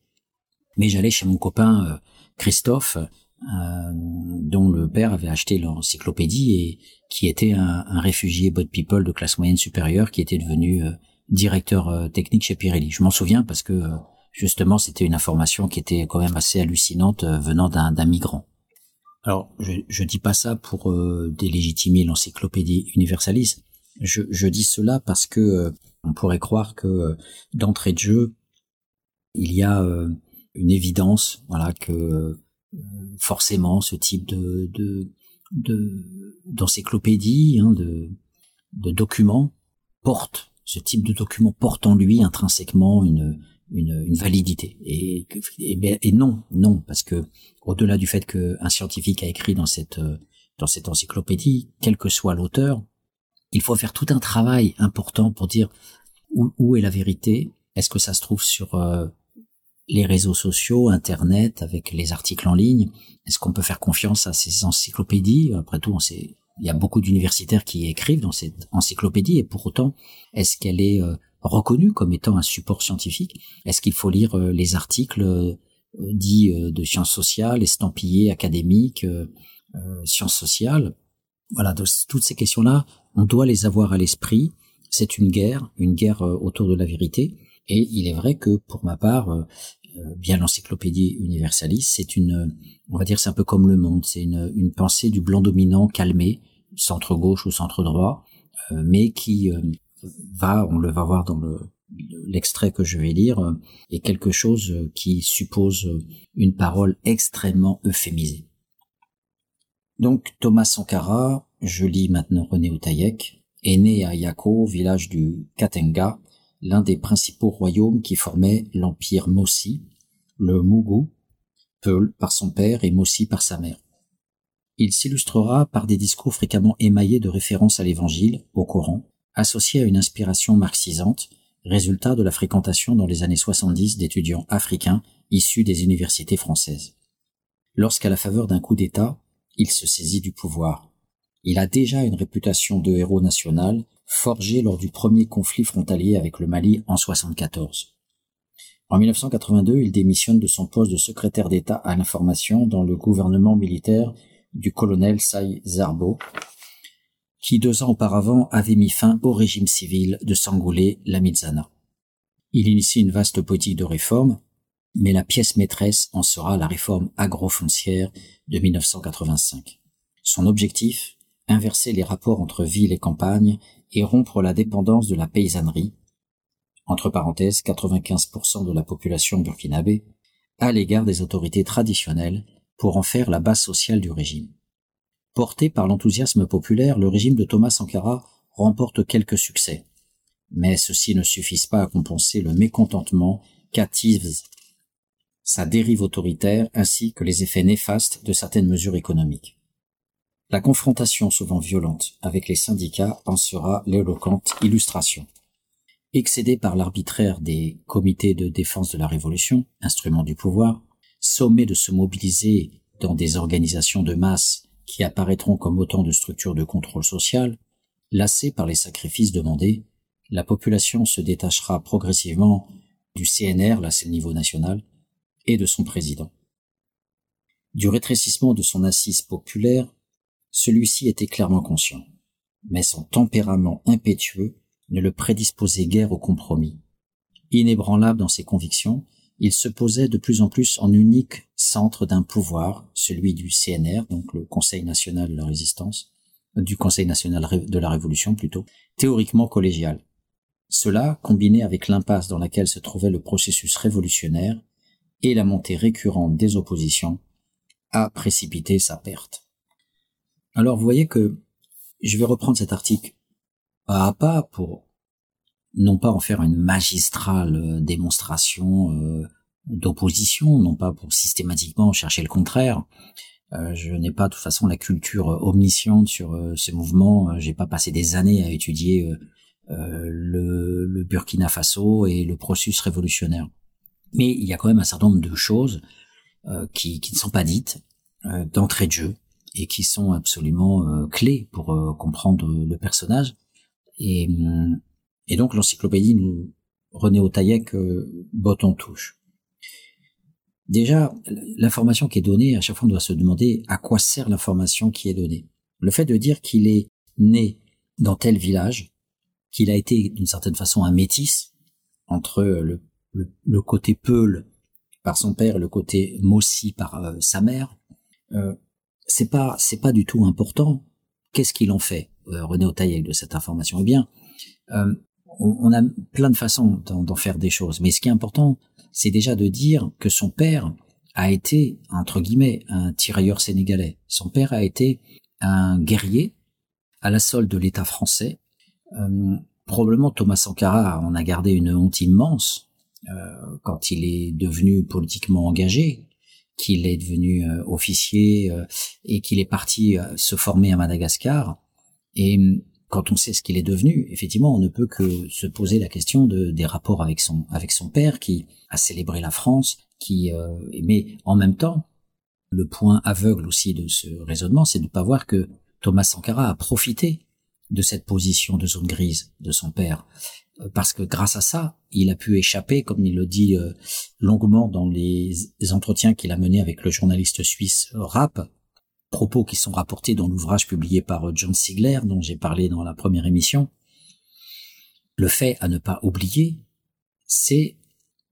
Mais j'allais chez mon copain Christophe, euh, dont le père avait acheté l'encyclopédie et qui était un, réfugié bot people de classe moyenne supérieure qui était devenu euh, directeur euh, technique chez Pirelli. Je m'en souviens parce que justement c'était une information qui était quand même assez hallucinante venant d'un migrant. Alors je, je dis pas ça pour délégitimer l'encyclopédie universaliste. Je, je, dis cela parce que on pourrait croire que d'entrée de jeu il y a une évidence, voilà, que euh, forcément ce type de de d'encyclopédie, hein, de, de documents porte ce type de document porte en lui intrinsèquement une une, validité. Et, non non parce que au-delà du fait qu'un scientifique a écrit dans cette dans cette encyclopédie quel que soit l'auteur il faut faire tout un travail important pour dire où, où est la vérité. Est-ce que ça se trouve sur euh, les réseaux sociaux, Internet, avec les articles en ligne? Est-ce qu'on peut faire confiance à ces encyclopédies? Après tout, on sait, il y a beaucoup d'universitaires qui écrivent dans cette encyclopédie, et pour autant, est-ce qu'elle est euh, reconnue comme étant un support scientifique Est-ce qu'il faut lire euh, les articles euh, dits de sciences sociales, estampillés académiques, sciences sociales? Voilà, toutes ces questions-là, on doit les avoir à l'esprit. C'est une guerre, une guerre autour de la vérité. Et il est vrai que pour ma part, euh, bien l'encyclopédie universaliste, c'est une, on va dire, c'est un peu comme le monde, c'est une, une pensée du blanc dominant calmé, centre gauche ou centre droit, euh, mais qui euh, va, on le va voir dans le l'extrait que je vais lire, est quelque chose qui suppose une parole extrêmement euphémisée. Donc Thomas Sankara, je lis maintenant René Outaïek, est né à Yako, village du Katenga, l'un des principaux royaumes qui formaient l'empire Mossi, le Mougou, Peul par son père et Mossi par sa mère. Il s'illustrera par des discours fréquemment émaillés de références à l'évangile, au Coran, associés à une inspiration marxisante, résultat de la fréquentation dans les années 70 d'étudiants africains issus des universités françaises. Lorsqu'à la faveur d'un coup d'État, il se saisit du pouvoir. Il a déjà une réputation de héros national, forgé lors du premier conflit frontalier avec le Mali en 74. En 1982, il démissionne de son poste de secrétaire d'État à l'information dans le gouvernement militaire du colonel Say Zarbo, qui deux ans auparavant avait mis fin au régime civil de Sangoulé Lamizana. Il initie une vaste politique de réforme, mais la pièce maîtresse en sera la réforme agrofoncière de 1985. Son objectif Inverser les rapports entre ville et campagne et rompre la dépendance de la paysannerie, entre parenthèses 95% de la population burkinabé, à l'égard des autorités traditionnelles pour en faire la base sociale du régime. Porté par l'enthousiasme populaire, le régime de Thomas Sankara remporte quelques succès. Mais ceux-ci ne suffisent pas à compenser le mécontentement qu'attise sa dérive autoritaire ainsi que les effets néfastes de certaines mesures économiques. La confrontation souvent violente avec les syndicats en sera l'éloquente illustration. Excédé par l'arbitraire des comités de défense de la Révolution, instruments du pouvoir, sommés de se mobiliser dans des organisations de masse qui apparaîtront comme autant de structures de contrôle social, lassée par les sacrifices demandés, la population se détachera progressivement du CNR, là c'est le niveau national, et de son président. Du rétrécissement de son assise populaire, celui-ci était clairement conscient, mais son tempérament impétueux ne le prédisposait guère au compromis. Inébranlable dans ses convictions, il se posait de plus en plus en unique centre d'un pouvoir, celui du CNR, donc le Conseil national de la résistance, du Conseil national de la révolution plutôt, théoriquement collégial. Cela, combiné avec l'impasse dans laquelle se trouvait le processus révolutionnaire et la montée récurrente des oppositions, a précipité sa perte. Alors vous voyez que je vais reprendre cet article pas à pas pour non pas en faire une magistrale euh, démonstration euh, d'opposition, non pas pour systématiquement chercher le contraire. Euh, je n'ai pas de toute façon la culture omnisciente sur ce mouvement. J'ai pas passé des années à étudier le, le, Burkina Faso et le processus révolutionnaire. Mais il y a quand même un certain nombre de choses qui, qui, ne sont pas dites d'entrée de jeu et qui sont absolument clés pour comprendre le personnage. Et hum, et donc l'encyclopédie nous René Otaillec euh, botte en touche. Déjà, l'information qui est donnée, à chaque fois on doit se demander à quoi sert l'information qui est donnée. Le fait de dire qu'il est né dans tel village, qu'il a été d'une certaine façon un métis entre le, le, côté Peul par son père et le côté Mossi par euh, sa mère, euh, c'est pas c'est pas du tout important. Qu'est-ce qu'il en fait, euh, René Otaillec, de cette information? Eh bien, on, a plein de façons d'en faire des choses, mais ce qui est important, c'est déjà de dire que son père a été, entre guillemets, un tirailleur sénégalais. Son père a été un guerrier à la solde de l'État français. Euh, probablement Thomas Sankara en a gardé une honte immense euh, quand il est devenu politiquement engagé, qu'il est devenu euh, officier et qu'il est parti se former à Madagascar. Et quand on sait ce qu'il est devenu, effectivement, on ne peut que se poser la question de, des rapports avec son avec son père qui a célébré la France, qui euh, mais en même temps, le point aveugle aussi de ce raisonnement, c'est de ne pas voir que Thomas Sankara a profité de cette position de zone grise de son père, euh, parce que grâce à ça, il a pu échapper, comme il le dit euh, longuement dans les entretiens qu'il a menés avec le journaliste suisse Rapp, propos qui sont rapportés dans l'ouvrage publié par euh, John Sigler, dont j'ai parlé dans la première émission, le fait à ne pas oublier, c'est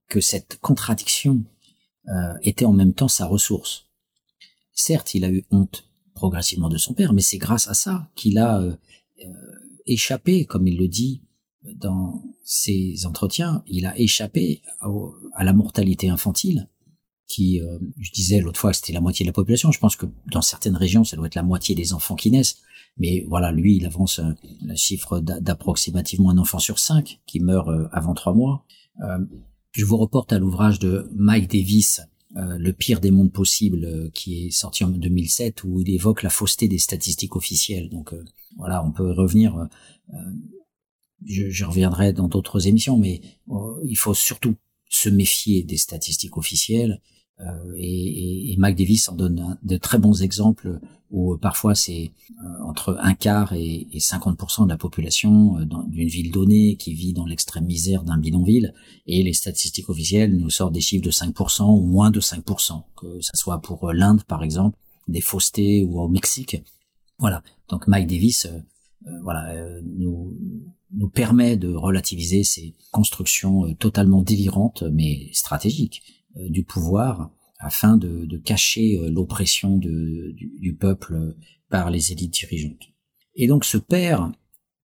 que cette contradiction euh, était en même temps sa ressource. Certes, il a eu honte progressivement de son père, mais c'est grâce à ça qu'il a euh, échappé, comme il le dit dans ses entretiens, il a échappé à la mortalité infantile qui, euh, je disais l'autre fois, c'était la moitié de la population. Je pense que dans certaines régions, ça doit être la moitié des enfants qui naissent. Mais voilà, lui, il avance un, chiffre d'approximativement un enfant sur cinq qui meurt euh, avant trois mois. Euh, je vous reporte à l'ouvrage de Mike Davis, Le pire des mondes possibles, qui est sorti en 2007, où il évoque la fausseté des statistiques officielles. Donc voilà, on peut revenir. Je, je, reviendrai dans d'autres émissions, mais il faut surtout se méfier des statistiques officielles Euh, et, et, Mac Davis en donne de très bons exemples où parfois c'est entre un quart et, et 50% de la population d'une ville donnée qui vit dans l'extrême misère d'un bidonville et les statistiques officielles nous sortent des chiffres de 5% ou moins de 5%, que ça soit pour l'Inde par exemple, des faussetés ou au Mexique. Voilà. Donc Mike Davis, voilà, nous nous permet de relativiser ces constructions totalement délirantes mais stratégiques euh, du pouvoir afin de, de cacher euh, l'oppression du, du, peuple par les élites dirigeantes. Et donc ce père,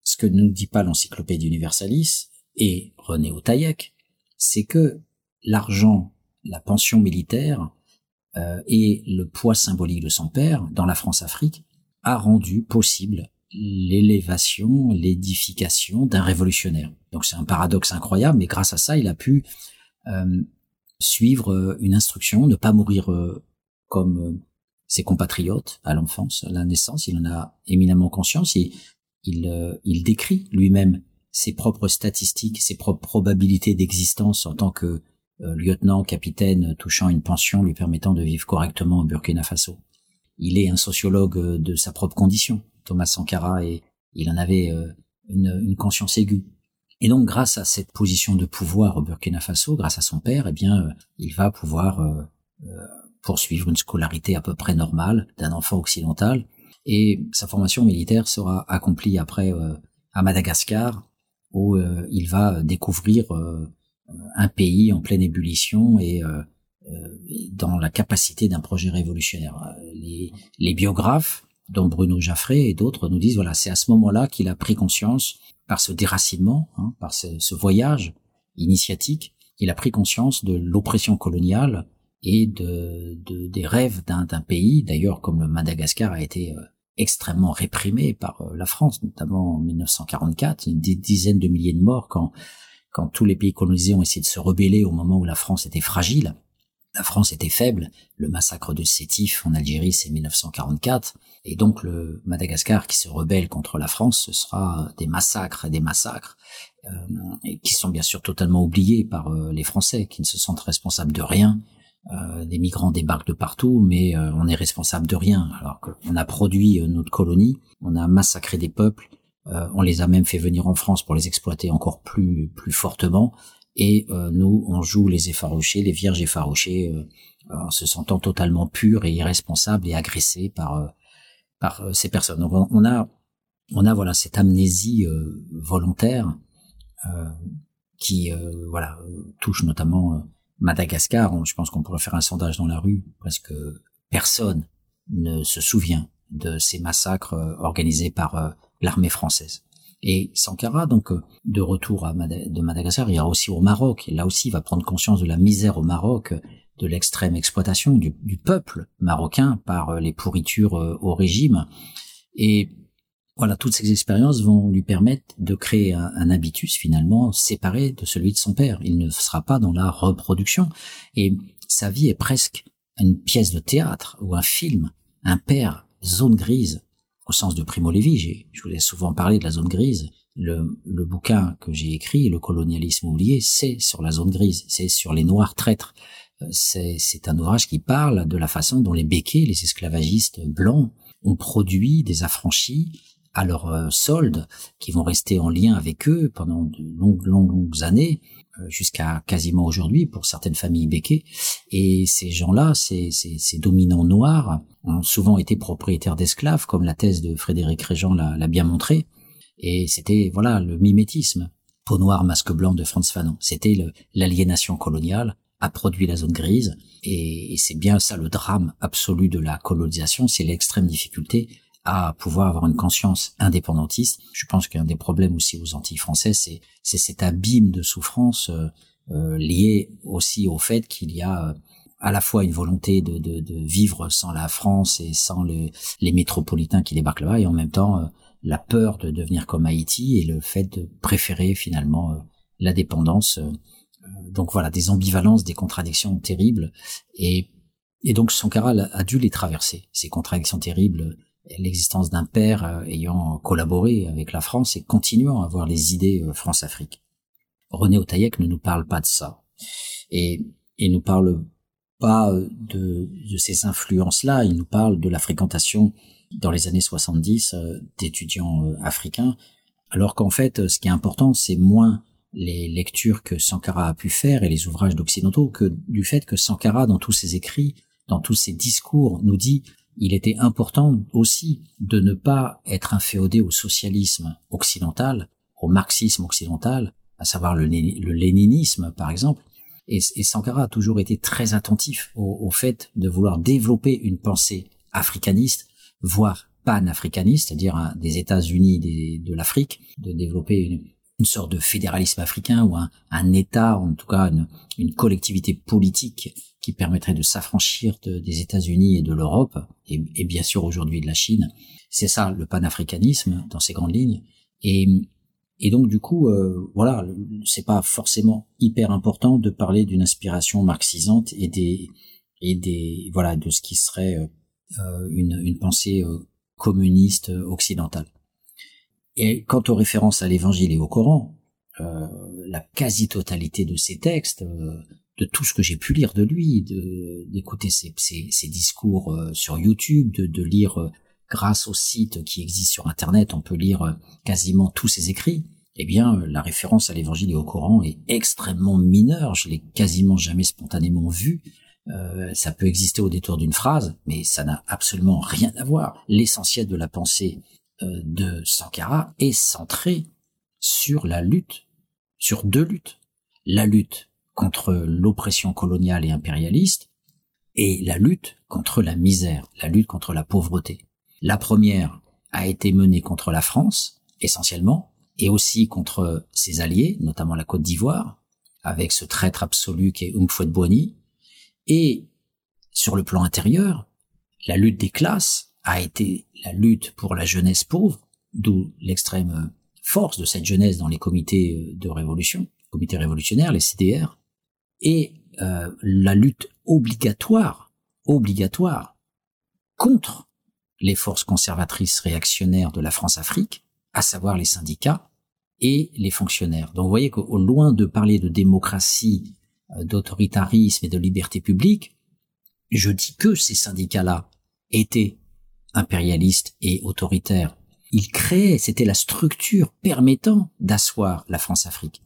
ce que ne nous dit pas l'encyclopédie universalis et René Otaïek, c'est que l'argent, la pension militaire euh, et le poids symbolique de son père dans la France-Afrique a rendu possible l'élévation, l'édification d'un révolutionnaire. Donc c'est un paradoxe incroyable, mais grâce à ça, il a pu euh, suivre euh, une instruction, ne pas mourir euh, comme euh, ses compatriotes à l'enfance, à la naissance. Il en a éminemment conscience. Il, il, il décrit lui-même ses propres statistiques, ses propres probabilités d'existence en tant que lieutenant, capitaine, touchant une pension lui permettant de vivre correctement au Burkina Faso. Il est un sociologue de sa propre condition, Thomas Sankara, et il en avait une conscience aiguë. Et donc, grâce à cette position de pouvoir au Burkina Faso, grâce à son père, eh bien, euh, il va pouvoir euh, euh, poursuivre une scolarité à peu près normale d'un enfant occidental. Et sa formation militaire sera accomplie après à Madagascar, où il va découvrir un pays en pleine ébullition et dans la capacité d'un projet révolutionnaire. Les, les biographes, dont Bruno Jaffré et d'autres, nous disent voilà, c'est à ce moment-là qu'il a pris conscience par ce déracinement, hein, par ce, voyage initiatique, il a pris conscience de l'oppression coloniale et de, des rêves d'un pays, d'ailleurs comme le Madagascar a été euh, extrêmement réprimé par euh, la France, notamment en 1944, une dizaine de milliers de morts quand, quand tous les pays colonisés ont essayé de se rebeller au moment où la France était fragile. La France était faible. Le massacre de Sétif en Algérie, c'est 1944. Et donc le Madagascar qui se rebelle contre la France, ce sera des massacres et des massacres, euh, qui sont bien sûr totalement oubliés par euh, les Français, qui ne se sentent responsables de rien. Euh, des migrants débarquent de partout, mais euh, on est responsable de rien. Alors qu'on a produit notre colonie, on a massacré des peuples, on les a même fait venir en France pour les exploiter encore plus plus fortement et nous on joue les effarouchés, les vierges effarouchées, en se sentant totalement purs et irresponsables et agressés par par ces personnes. Donc on a on a voilà cette amnésie volontaire qui voilà touche notamment Madagascar. Je pense qu'on pourrait faire un sondage dans la rue parce que personne ne se souvient de ces massacres organisés par l'armée française. Et Sankara, donc, euh, de retour à de Madagascar, il ira aussi au Maroc. Et là aussi, il va prendre conscience de la misère au Maroc, de l'extrême exploitation du, peuple marocain par euh, les pourritures euh, au régime. Et voilà, toutes ces expériences vont lui permettre de créer un, habitus finalement séparé de celui de son père. Il ne sera pas dans la reproduction. Et sa vie est presque une pièce de théâtre ou un film. Un père, zone grise, au sens de Primo Levi. Je vous ai souvent parlé de la zone grise. Le, le bouquin que j'ai écrit, Le colonialisme oublié, c'est sur la zone grise, c'est sur les noirs traîtres. Euh, c'est un ouvrage qui parle de la façon dont les béquets, les esclavagistes blancs, ont produit des affranchis à leur euh, solde, qui vont rester en lien avec eux pendant de longues, longues années, euh, jusqu'à quasiment aujourd'hui pour certaines familles béquées. Et ces gens-là, ces, ces, ces, dominants noirs, ont souvent été propriétaires d'esclaves, comme la thèse de Frédéric Régent l'a bien montré. Et c'était voilà le mimétisme. Peau noire, masque blanc de Franz Fanon. C'était l'aliénation coloniale a produit la zone grise. Et, et c'est bien ça le drame absolu de la colonisation, c'est l'extrême difficulté à pouvoir avoir une conscience indépendantiste. Je pense qu'un des problèmes aussi aux Antilles françaises, c'est, c'est cet abîme de souffrance euh, euh lié aussi au fait qu'il y a euh, à la fois une volonté de, de, de, vivre sans la France et sans le, les métropolitains qui débarquent là-bas, et en même temps euh, la peur de devenir comme Haïti et le fait de préférer finalement la dépendance. Donc voilà, des ambivalences, des contradictions terribles, et, et donc Sankara a dû les traverser, ces contradictions terribles l'existence d'un père euh, ayant collaboré avec la France et continuant à avoir les idées euh, France-Afrique. René Otaïek ne nous parle pas de ça et, et nous parle pas de, de ces influences-là. Il nous parle de la fréquentation dans les années 70 d'étudiants africains, alors qu'en fait, ce qui est important, c'est moins les lectures que Sankara a pu faire et les ouvrages d'occidentaux que du fait que Sankara, dans tous ses écrits, dans tous ses discours, nous dit il était important aussi de ne pas être inféodé au socialisme occidental, au marxisme occidental, à savoir le, léninisme par exemple. Et, Sankara a toujours été très attentif au, fait de vouloir développer une pensée africaniste, voire panafricaniste, c'est-à-dire des États-Unis de l'Afrique, de développer une, une sorte de fédéralisme africain ou un, un État, en tout cas une, une, collectivité politique qui permettrait de s'affranchir des États-Unis et de l'Europe, et, et, bien sûr aujourd'hui de la Chine. C'est ça le panafricanisme dans ses grandes lignes. Et, et donc du coup, euh, voilà, c'est pas forcément hyper important de parler d'une inspiration marxisante et des et des voilà de ce qui serait euh, une, une pensée euh, communiste occidentale. Et quant aux références à l'Évangile et au Coran, euh, la quasi-totalité de ces textes, euh, de tout ce que j'ai pu lire de lui, d'écouter ses, ses, discours euh, sur YouTube, de, de lire euh, grâce au site qui existe sur Internet, on peut lire quasiment tous ses écrits. Eh bien, la référence à l'Évangile et au Coran est extrêmement mineure. Je l'ai quasiment jamais spontanément vu. ça peut exister au détour d'une phrase, mais ça n'a absolument rien à voir. L'essentiel de la pensée euh, de Sankara est centré sur la lutte, sur deux luttes. La lutte contre l'oppression coloniale et impérialiste et la lutte contre la misère, la lutte contre la pauvreté. La première a été menée contre la France, essentiellement, et aussi contre ses alliés, notamment la Côte d'Ivoire, avec ce traître absolu qui est Umfouet Boigny. Et sur le plan intérieur, la lutte des classes a été la lutte pour la jeunesse pauvre, d'où l'extrême force de cette jeunesse dans les comités euh, de révolution, comités révolutionnaires, les CDR, et euh, la lutte obligatoire, obligatoire, contre les forces conservatrices réactionnaires de la France-Afrique, à savoir les syndicats et les fonctionnaires. Donc vous voyez qu'au loin de parler de démocratie, euh, d'autoritarisme et de liberté publique, je dis que ces syndicats-là étaient impérialiste et autoritaire. Il créait, c'était la structure permettant d'asseoir la France-Afrique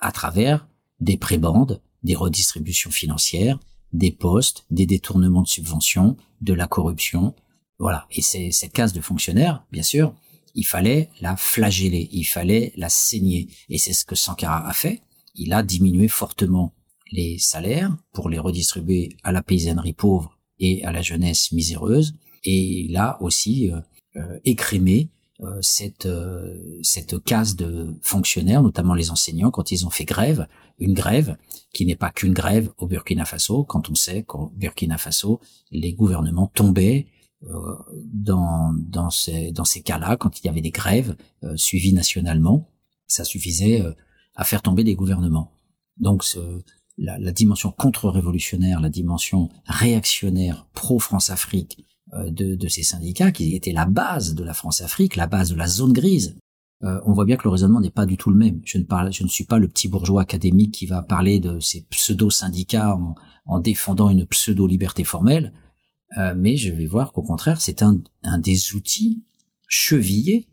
à travers des prébandes, des redistributions financières, des postes, des détournements de subventions, de la corruption. Voilà. Et c'est cette case de fonctionnaires, bien sûr, il fallait la flageller, il fallait la saigner. Et c'est ce que Sankara a fait. Il a diminué fortement les salaires pour les redistribuer à la paysannerie pauvre et à la jeunesse miséreuse et il a aussi euh, euh, écrémé euh, cette cette case de fonctionnaires, notamment les enseignants, quand ils ont fait grève, une grève qui n'est pas qu'une grève au Burkina Faso, quand on sait qu'au Burkina Faso, les gouvernements tombaient dans dans ces dans ces cas-là, quand il y avait des grèves suivies nationalement, ça suffisait à faire tomber des gouvernements. Donc ce, la, la, dimension contre-révolutionnaire, la dimension réactionnaire pro-France-Afrique de, de, ces syndicats qui étaient la base de la France-Afrique, la base de la zone grise. Euh, on voit bien que le raisonnement n'est pas du tout le même. Je ne parle, je ne suis pas le petit bourgeois académique qui va parler de ces pseudo-syndicats en, en, défendant une pseudo-liberté formelle, euh, mais je vais voir qu'au contraire, c'est un, un, des outils chevillés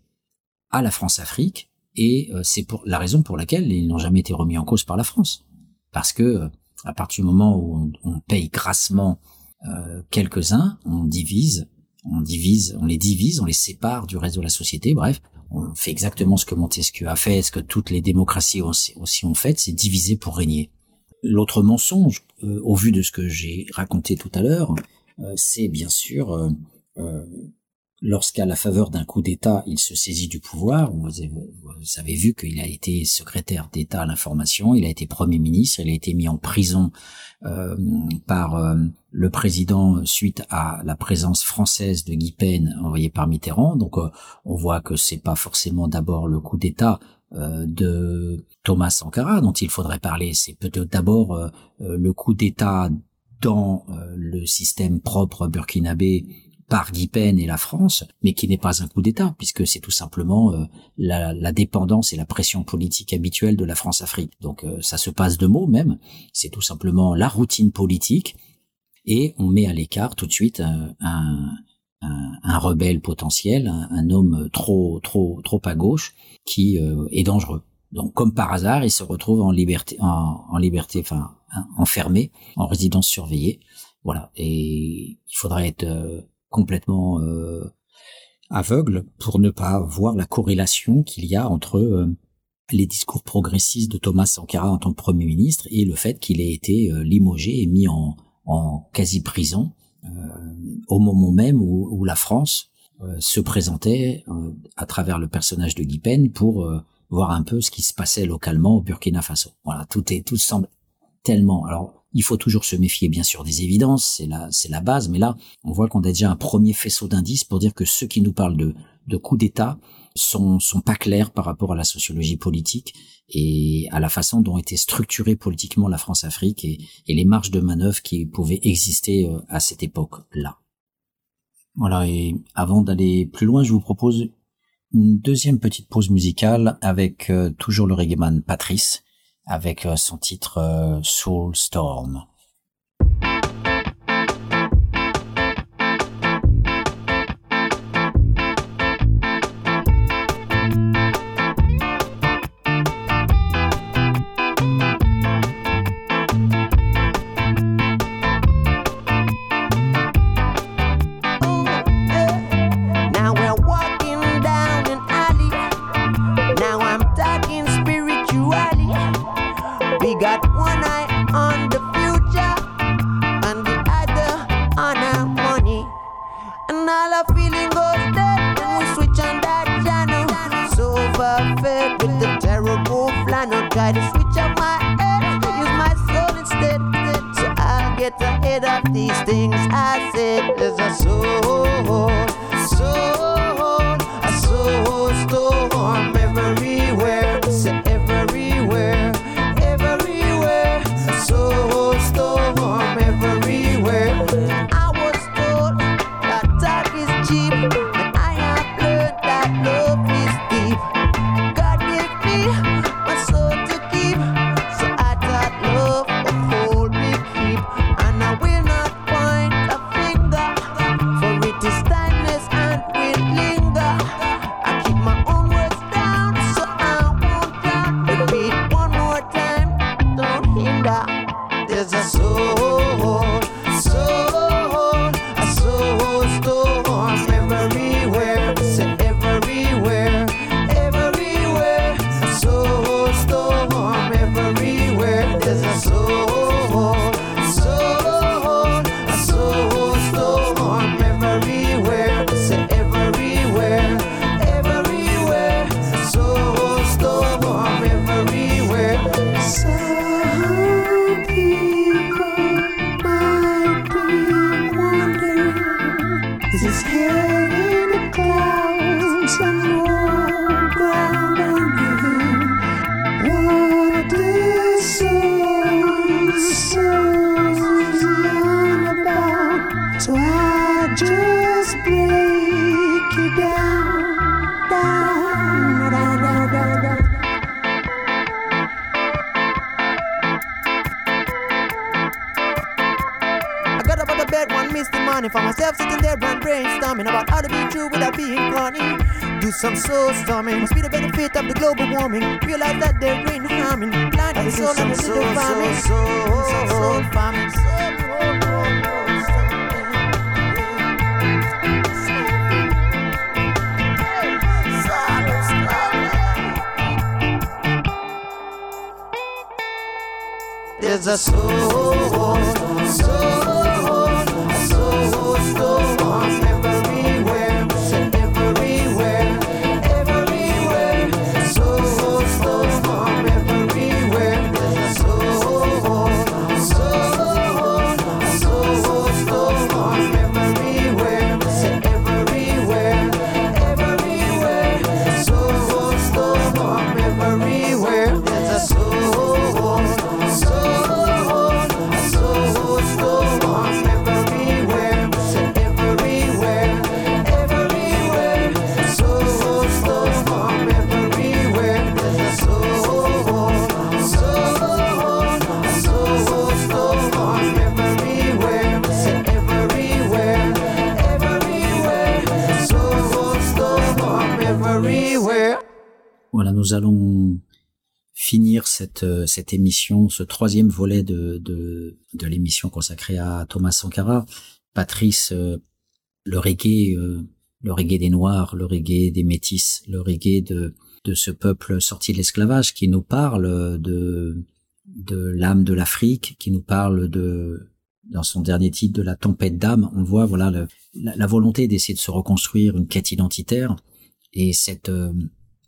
à la France-Afrique, et euh, c'est pour la raison pour laquelle ils n'ont jamais été remis en cause par la France, parce que à partir du moment où on, on paye grassement euh, quelques-uns, on divise, on divise, on les divise, on les sépare du reste de la société. Bref, on fait exactement ce que Montesquieu a fait, ce que toutes les démocraties aussi, ont fait, c'est diviser pour régner. L'autre mensonge, euh, au vu de ce que j'ai raconté tout à l'heure, euh, c'est bien sûr lorsqu'à la faveur d'un coup d'État, il se saisit du pouvoir, vous avez, vu qu'il a été secrétaire d'État à l'information, il a été Premier ministre, il a été mis en prison euh, par euh, le président suite à la présence française de Guy Pen envoyé par Mitterrand. Donc euh, on voit que c'est pas forcément d'abord le coup d'État de Thomas Sankara dont il faudrait parler, c'est peut-être d'abord le coup d'État dans le système propre burkinabé par Guy Pen et la France, mais qui n'est pas un coup d'État, puisque c'est tout simplement euh, la, la, dépendance et la pression politique habituelle de la France-Afrique. Donc euh, ça se passe de mots même, c'est tout simplement la routine politique et on met à l'écart tout de suite un, un, un, rebelle potentiel, un, homme trop trop trop à gauche qui euh, est dangereux. Donc comme par hasard, il se retrouve en liberté, en, en liberté, enfin enfermé, en résidence surveillée. Voilà. Et il faudrait être euh, complètement euh, aveugle pour ne pas voir la corrélation qu'il y a entre euh, les discours progressistes de Thomas Sankara en tant que Premier ministre et le fait qu'il ait été limogé et mis en, en quasi-prison au moment même où, où la France se présentait à travers le personnage de Guy Pen pour voir un peu ce qui se passait localement au Burkina Faso. Voilà, tout est tout semble tellement. Alors il faut toujours se méfier bien sûr des évidences, c'est la, la base, mais là, on voit qu'on a déjà un premier faisceau d'indices pour dire que ceux qui nous parlent de, de coups d'État sont, sont pas clairs par rapport à la sociologie politique et à la façon dont était structurée politiquement la France-Afrique et, et les marges de manœuvre qui pouvaient exister euh, à cette époque-là. Voilà, et avant d'aller plus loin, je vous propose une deuxième petite pause musicale avec euh, toujours le reggaeman Patrice, avec euh, son titre euh, Soul Storm. Nous allons finir cette, euh, cette émission, ce troisième volet de, l'émission consacrée à Thomas Sankara. Patrice, euh, le reggae, euh, le reggae des Noirs, le reggae des Métis, le reggae de, ce peuple sorti de l'esclavage qui nous parle de, l'âme de l'Afrique, qui nous parle de, dans son dernier titre, de la tempête d'âme. On voit, voilà, la, volonté d'essayer de se reconstruire une quête identitaire et cette,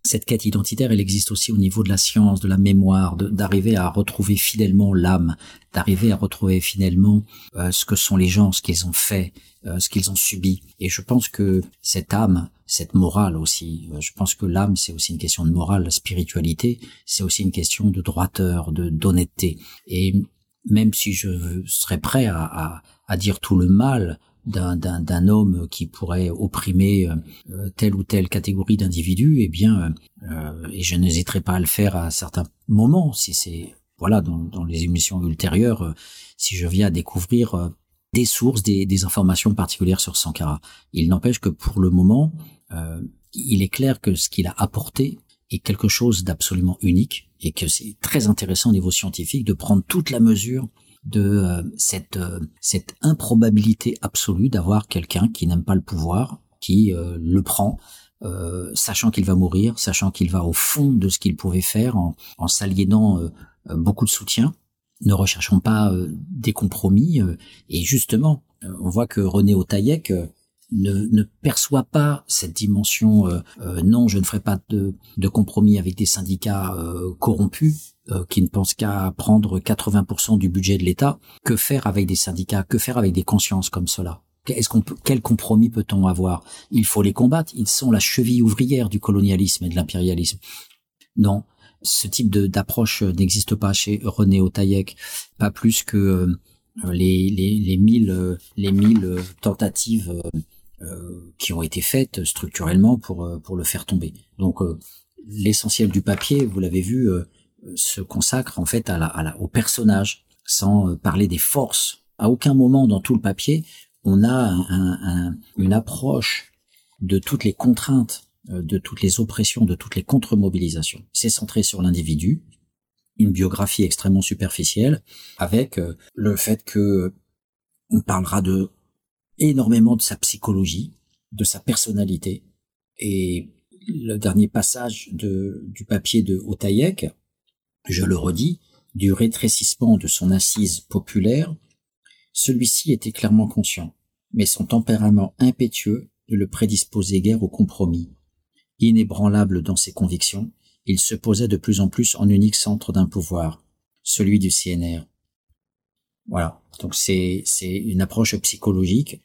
cette quête identitaire, elle existe aussi au niveau de la science, de la mémoire, d'arriver à retrouver fidèlement l'âme, d'arriver à retrouver finalement euh, ce que sont les gens, ce qu'ils ont fait, euh, ce qu'ils ont subi. Et je pense que cette âme, cette morale aussi, euh, je pense que l'âme, c'est aussi une question de morale, la spiritualité, c'est aussi une question de droiteur, de d'honnêteté. Et même si je serais prêt à, à, à dire tout le mal d'un homme qui pourrait opprimer euh, telle ou telle catégorie d'individus, eh bien, euh, et je n'hésiterai pas à le faire à certains moments, si c'est voilà dans, dans, les émissions ultérieures, euh, si je viens à découvrir des sources, des, des, informations particulières sur Sankara. Il n'empêche que pour le moment, il est clair que ce qu'il a apporté est quelque chose d'absolument unique et que c'est très intéressant au niveau scientifique de prendre toute la mesure de euh, cette, euh, cette improbabilité absolue d'avoir quelqu'un qui n'aime pas le pouvoir, qui euh, le prend, sachant qu'il va mourir, sachant qu'il va au fond de ce qu'il pouvait faire en, en s'aliénant beaucoup de soutien, ne recherchons pas des compromis. et justement, on voit que René Otaïek ne, ne, perçoit pas cette dimension non, je ne ferai pas de, de compromis avec des syndicats corrompus, euh, qui ne pense qu'à prendre 80% du budget de l'État, que faire avec des syndicats, que faire avec des consciences comme cela? Est-ce qu'on peut, quel compromis peut-on avoir? Il faut les combattre. Ils sont la cheville ouvrière du colonialisme et de l'impérialisme. Non, ce type d'approche n'existe pas chez René Otaïek, pas plus que euh, les, les, les mille les mille tentatives euh, qui ont été faites structurellement pour pour le faire tomber. Donc l'essentiel du papier, vous l'avez vu, se consacre en fait à la, à la, au personnage, sans euh, parler des forces. À aucun moment dans tout le papier, on a un, un, une approche de toutes les contraintes, euh, de toutes les oppressions, de toutes les contre-mobilisations. C'est centré sur l'individu, une biographie extrêmement superficielle, avec euh, le fait que on parlera de énormément de sa psychologie, de sa personnalité, et le dernier passage de, du papier de Otaïek, je le redis, du rétrécissement de son assise populaire, celui-ci était clairement conscient, mais son tempérament impétueux ne le prédisposait guère au compromis. Inébranlable dans ses convictions, il se posait de plus en plus en unique centre d'un pouvoir, celui du CNR. Voilà. Donc c'est, une approche psychologique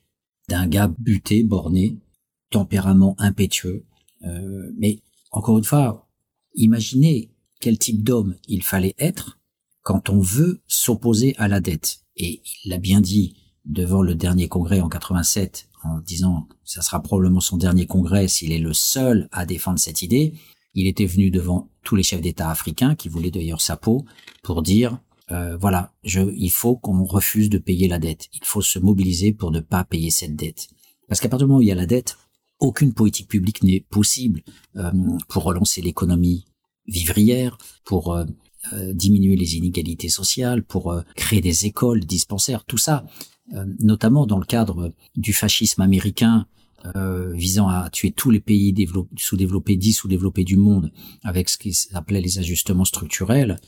d'un gars buté, borné, tempérament impétueux. Euh, mais encore une fois, imaginez quel type d'homme il fallait être quand on veut s'opposer à la dette. Et il l'a bien dit devant le dernier congrès en 87 en disant ça sera probablement son dernier congrès s'il est le seul à défendre cette idée. Il était venu devant tous les chefs d'État africains qui voulaient d'ailleurs sa peau pour dire euh, voilà, il faut qu'on refuse de payer la dette. Il faut se mobiliser pour ne pas payer cette dette. Parce qu'à partir du moment où il y a la dette, aucune politique publique n'est possible euh, pour relancer l'économie, vivrières, pour euh, euh, diminuer les inégalités sociales, pour euh, créer des écoles, dispensaires, tout ça, notamment dans le cadre du fascisme américain visant à tuer tous les pays sous-développés, dits sous-développés du monde, avec ce qui s'appelait les ajustements structurels,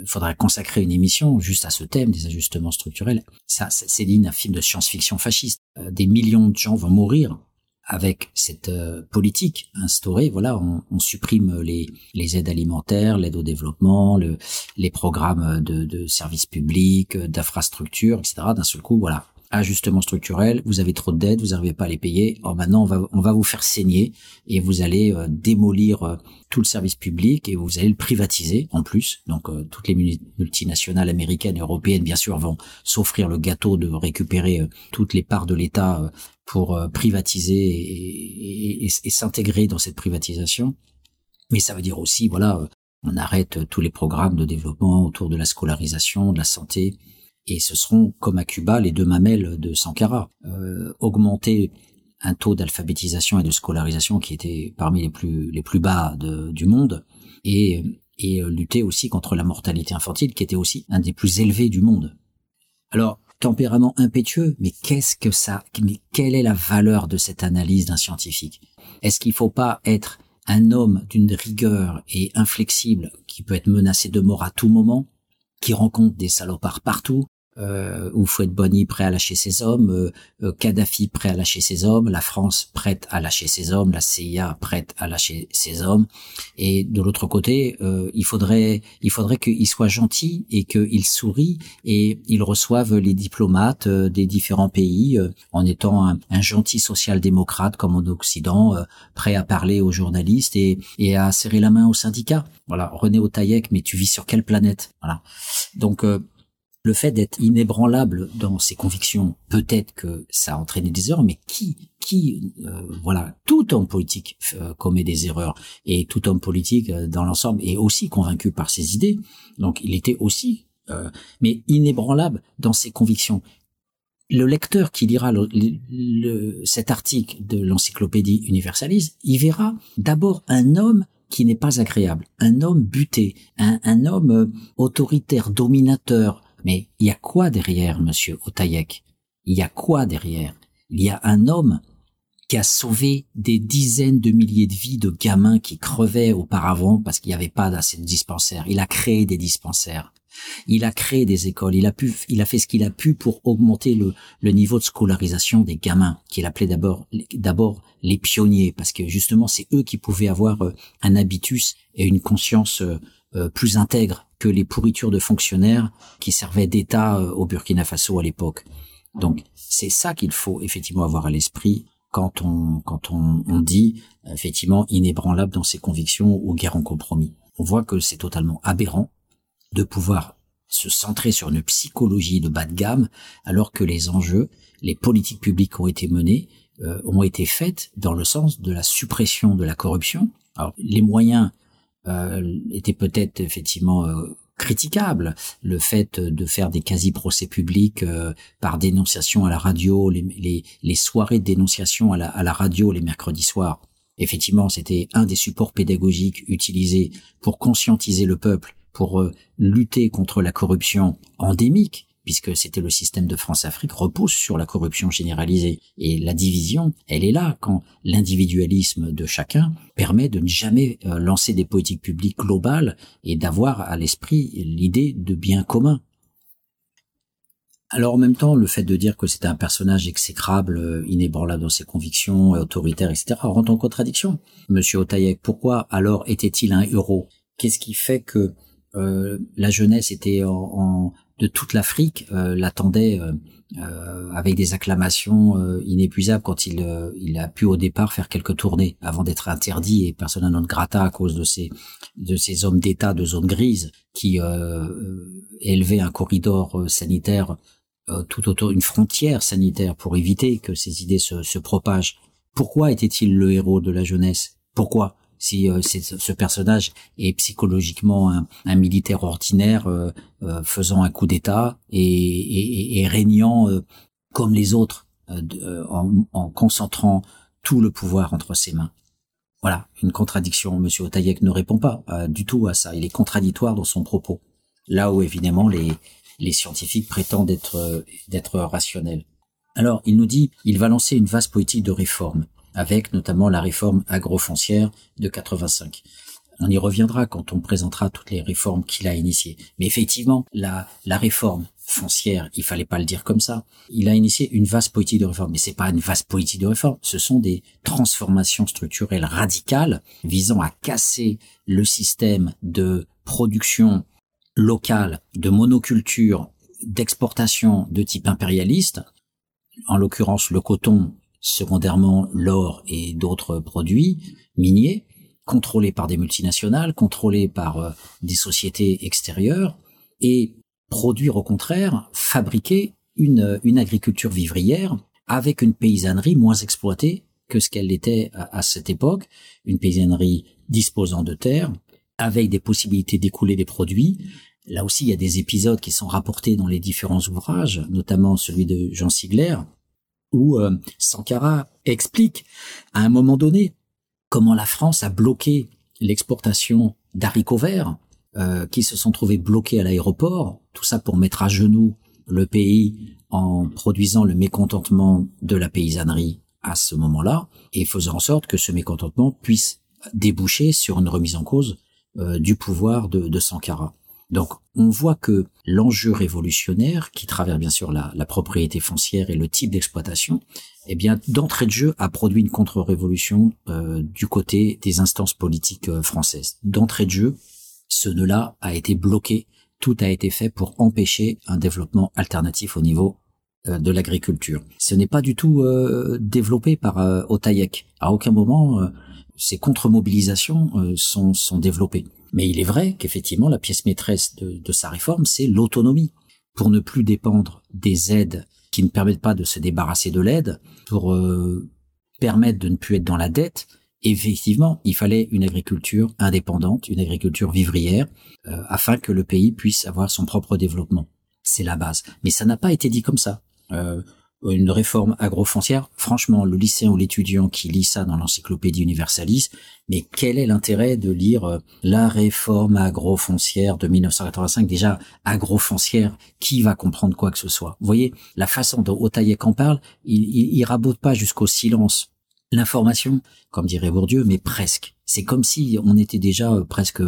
il faudrait consacrer une émission juste à ce thème des ajustements structurels. Ça, c'est digne film de science-fiction fasciste. Des millions de gens vont mourir avec cette euh, politique instaurée, voilà, on, supprime les, aides alimentaires, l'aide au développement, le, les programmes de, de services publics, d'infrastructures, etc. D'un seul coup, voilà, ajustement structurel, vous avez trop de dettes, vous n'arrivez pas à les payer, or maintenant on va, vous faire saigner et vous allez euh, démolir euh, tout le service public et vous allez le privatiser en plus. Donc euh, toutes les multinationales américaines et européennes bien sûr vont s'offrir le gâteau de récupérer toutes les parts de l'État pour privatiser et, et, et s'intégrer dans cette privatisation. Mais ça veut dire aussi, voilà, on arrête tous les programmes de développement autour de la scolarisation, de la santé, et ce seront, comme à Cuba, les deux mamelles de Sankara. Euh, augmenter un taux d'alphabétisation et de scolarisation qui était parmi les plus les plus bas de, du monde et et lutter aussi contre la mortalité infantile qui était aussi un des plus élevés du monde. Alors tempérament impétueux, mais qu'est-ce que ça mais quelle est la valeur de cette analyse d'un scientifique? Est-ce qu'il faut pas être un homme d'une rigueur et inflexible qui peut être menacé de mort à tout moment, qui rencontre des salopards partout, euh, ou Fouet Bonny prêt à lâcher ses hommes, euh, euh, Kadhafi prêt à lâcher ses hommes, la France prête à lâcher ses hommes, la CIA prête à lâcher ses hommes, et de l'autre côté, euh, il faudrait il faudrait qu'il soit gentil et qu'il sourit et il reçoive les diplomates des différents pays en étant un, un gentil social-démocrate comme en Occident, prêt à parler aux journalistes et, et à serrer la main aux syndicats. Voilà, René Otaïek, mais tu vis sur quelle planète? Voilà. Donc le fait d'être inébranlable dans ses convictions, peut-être que ça a entraîné des erreurs, mais qui, qui, euh, voilà, tout homme politique euh, commet des erreurs et tout homme politique euh, dans l'ensemble est aussi convaincu par ses idées. Donc il était aussi, mais inébranlable dans ses convictions. Le lecteur qui lira cet article de l'encyclopédie universaliste, il verra d'abord un homme qui n'est pas agréable, un homme buté, un, un homme autoritaire, dominateur, mais il y a quoi derrière, monsieur Otayek Il y a quoi derrière? Il y a un homme qui a sauvé des dizaines de milliers de vies de gamins qui crevaient auparavant parce qu'il n'y avait pas d'assez de dispensaires. Il a créé des dispensaires. Il a créé des écoles. Il a pu, il a fait ce qu'il a pu pour augmenter le, le niveau de scolarisation des gamins, qu'il appelait d'abord, d'abord les pionniers, parce que justement, c'est eux qui pouvaient avoir euh, un habitus et une conscience euh, euh, plus intègre que les pourritures de fonctionnaires qui servaient d'État euh, au Burkina Faso à l'époque. Donc c'est ça qu'il faut effectivement avoir à l'esprit quand on quand on, on, dit effectivement inébranlable dans ses convictions ou guerre en compromis. On voit que c'est totalement aberrant de pouvoir se centrer sur une psychologie de bas de gamme alors que les enjeux, les politiques publiques ont été menées, euh, ont été faites dans le sens de la suppression de la corruption. Alors les moyens était peut-être effectivement euh, critiquable. Le fait de faire des quasi-procès publics euh, par dénonciation à la radio, les, les, les soirées de dénonciation à la, à la radio les mercredis soirs. Effectivement, c'était un des supports pédagogiques utilisés pour conscientiser le peuple, pour lutter contre la corruption endémique puisque c'était le système de France-Afrique, repose sur la corruption généralisée. Et la division, elle est là quand l'individualisme de chacun permet de ne jamais euh, lancer des politiques publiques globales et d'avoir à l'esprit l'idée de bien commun. Alors en même temps, le fait de dire que c'était un personnage exécrable, euh, inébranlable dans ses convictions, autoritaire, etc., rentre en contradiction. Monsieur Otaïek, pourquoi alors était-il un héros? Qu'est-ce qui fait que euh, la jeunesse était en, de toute l'Afrique euh, l'attendait euh, euh, avec des acclamations inépuisables quand il, a pu au départ faire quelques tournées avant d'être interdit et persona non grata à cause de ces hommes d'État de zone grise qui élevaient un corridor sanitaire tout autour une frontière sanitaire pour éviter que ces idées se propagent. Pourquoi était-il le héros de la jeunesse? Pourquoi? Si euh, ce personnage est psychologiquement un, militaire ordinaire euh, euh, faisant un coup d'État et, régnant comme les autres en, concentrant tout le pouvoir entre ses mains. Voilà, une contradiction. Monsieur Otaïek ne répond pas du tout à ça. Il est contradictoire dans son propos. Là où évidemment les, les scientifiques prétendent être, d'être rationnels. Alors, il nous dit, il va lancer une vaste politique de réforme avec notamment la réforme agrofoncière de 85. On y reviendra quand on présentera toutes les réformes qu'il a initiées. Mais effectivement, la, la réforme foncière, il fallait pas le dire comme ça. Il a initié une vaste politique de réforme, mais c'est pas une vaste politique de réforme. Ce sont des transformations structurelles radicales visant à casser le système de production locale, de monoculture, d'exportation de type impérialiste. En l'occurrence, le coton secondairement l'or et d'autres produits miniers, contrôlés par des multinationales, contrôlés par euh, des sociétés extérieures, et produire au contraire, fabriquer une, une agriculture vivrière avec une paysannerie moins exploitée que ce qu'elle était à, cette époque, une paysannerie disposant de terres, avec des possibilités d'écouler des produits. Là aussi, il y a des épisodes qui sont rapportés dans les différents ouvrages, notamment celui de Jean Sigler, où euh, Sankara explique à un moment donné comment la France a bloqué l'exportation d'haricots verts euh, qui se sont trouvés bloqués à l'aéroport, tout ça pour mettre à genoux le pays en produisant le mécontentement de la paysannerie à ce moment-là et faisant en sorte que ce mécontentement puisse déboucher sur une remise en cause euh, du pouvoir de, de Sankara. Donc on voit que l'enjeu révolutionnaire, qui travers bien sûr la, propriété foncière et le type d'exploitation, eh bien d'entrée de jeu a produit une contre-révolution euh, du côté des instances politiques euh, françaises. D'entrée de jeu, ce nœud-là a été bloqué, tout a été fait pour empêcher un développement alternatif au niveau euh, de l'agriculture. Ce n'est pas du tout euh, développé par euh, Otaïek. À aucun moment ces contre-mobilisations sont développées. Mais il est vrai qu'effectivement, la pièce maîtresse de, sa réforme, c'est l'autonomie. Pour ne plus dépendre des aides qui ne permettent pas de se débarrasser de l'aide, pour euh, permettre de ne plus être dans la dette, effectivement, il fallait une agriculture indépendante, une agriculture vivrière, euh, afin que le pays puisse avoir son propre développement. C'est la base. Mais ça n'a pas été dit comme ça. Euh, une réforme agrofoncière, franchement, le lycéen ou l'étudiant qui lit ça dans l'encyclopédie universaliste, mais quel est l'intérêt de lire euh, la réforme agrofoncière de 1985 Déjà, agrofoncière, qui va comprendre quoi que ce soit? Vous voyez, la façon dont Otaïek en parle, il, il, il rabote pas jusqu'au silence. L'information, comme dirait Bourdieu, mais presque. C'est comme si on était déjà euh, presque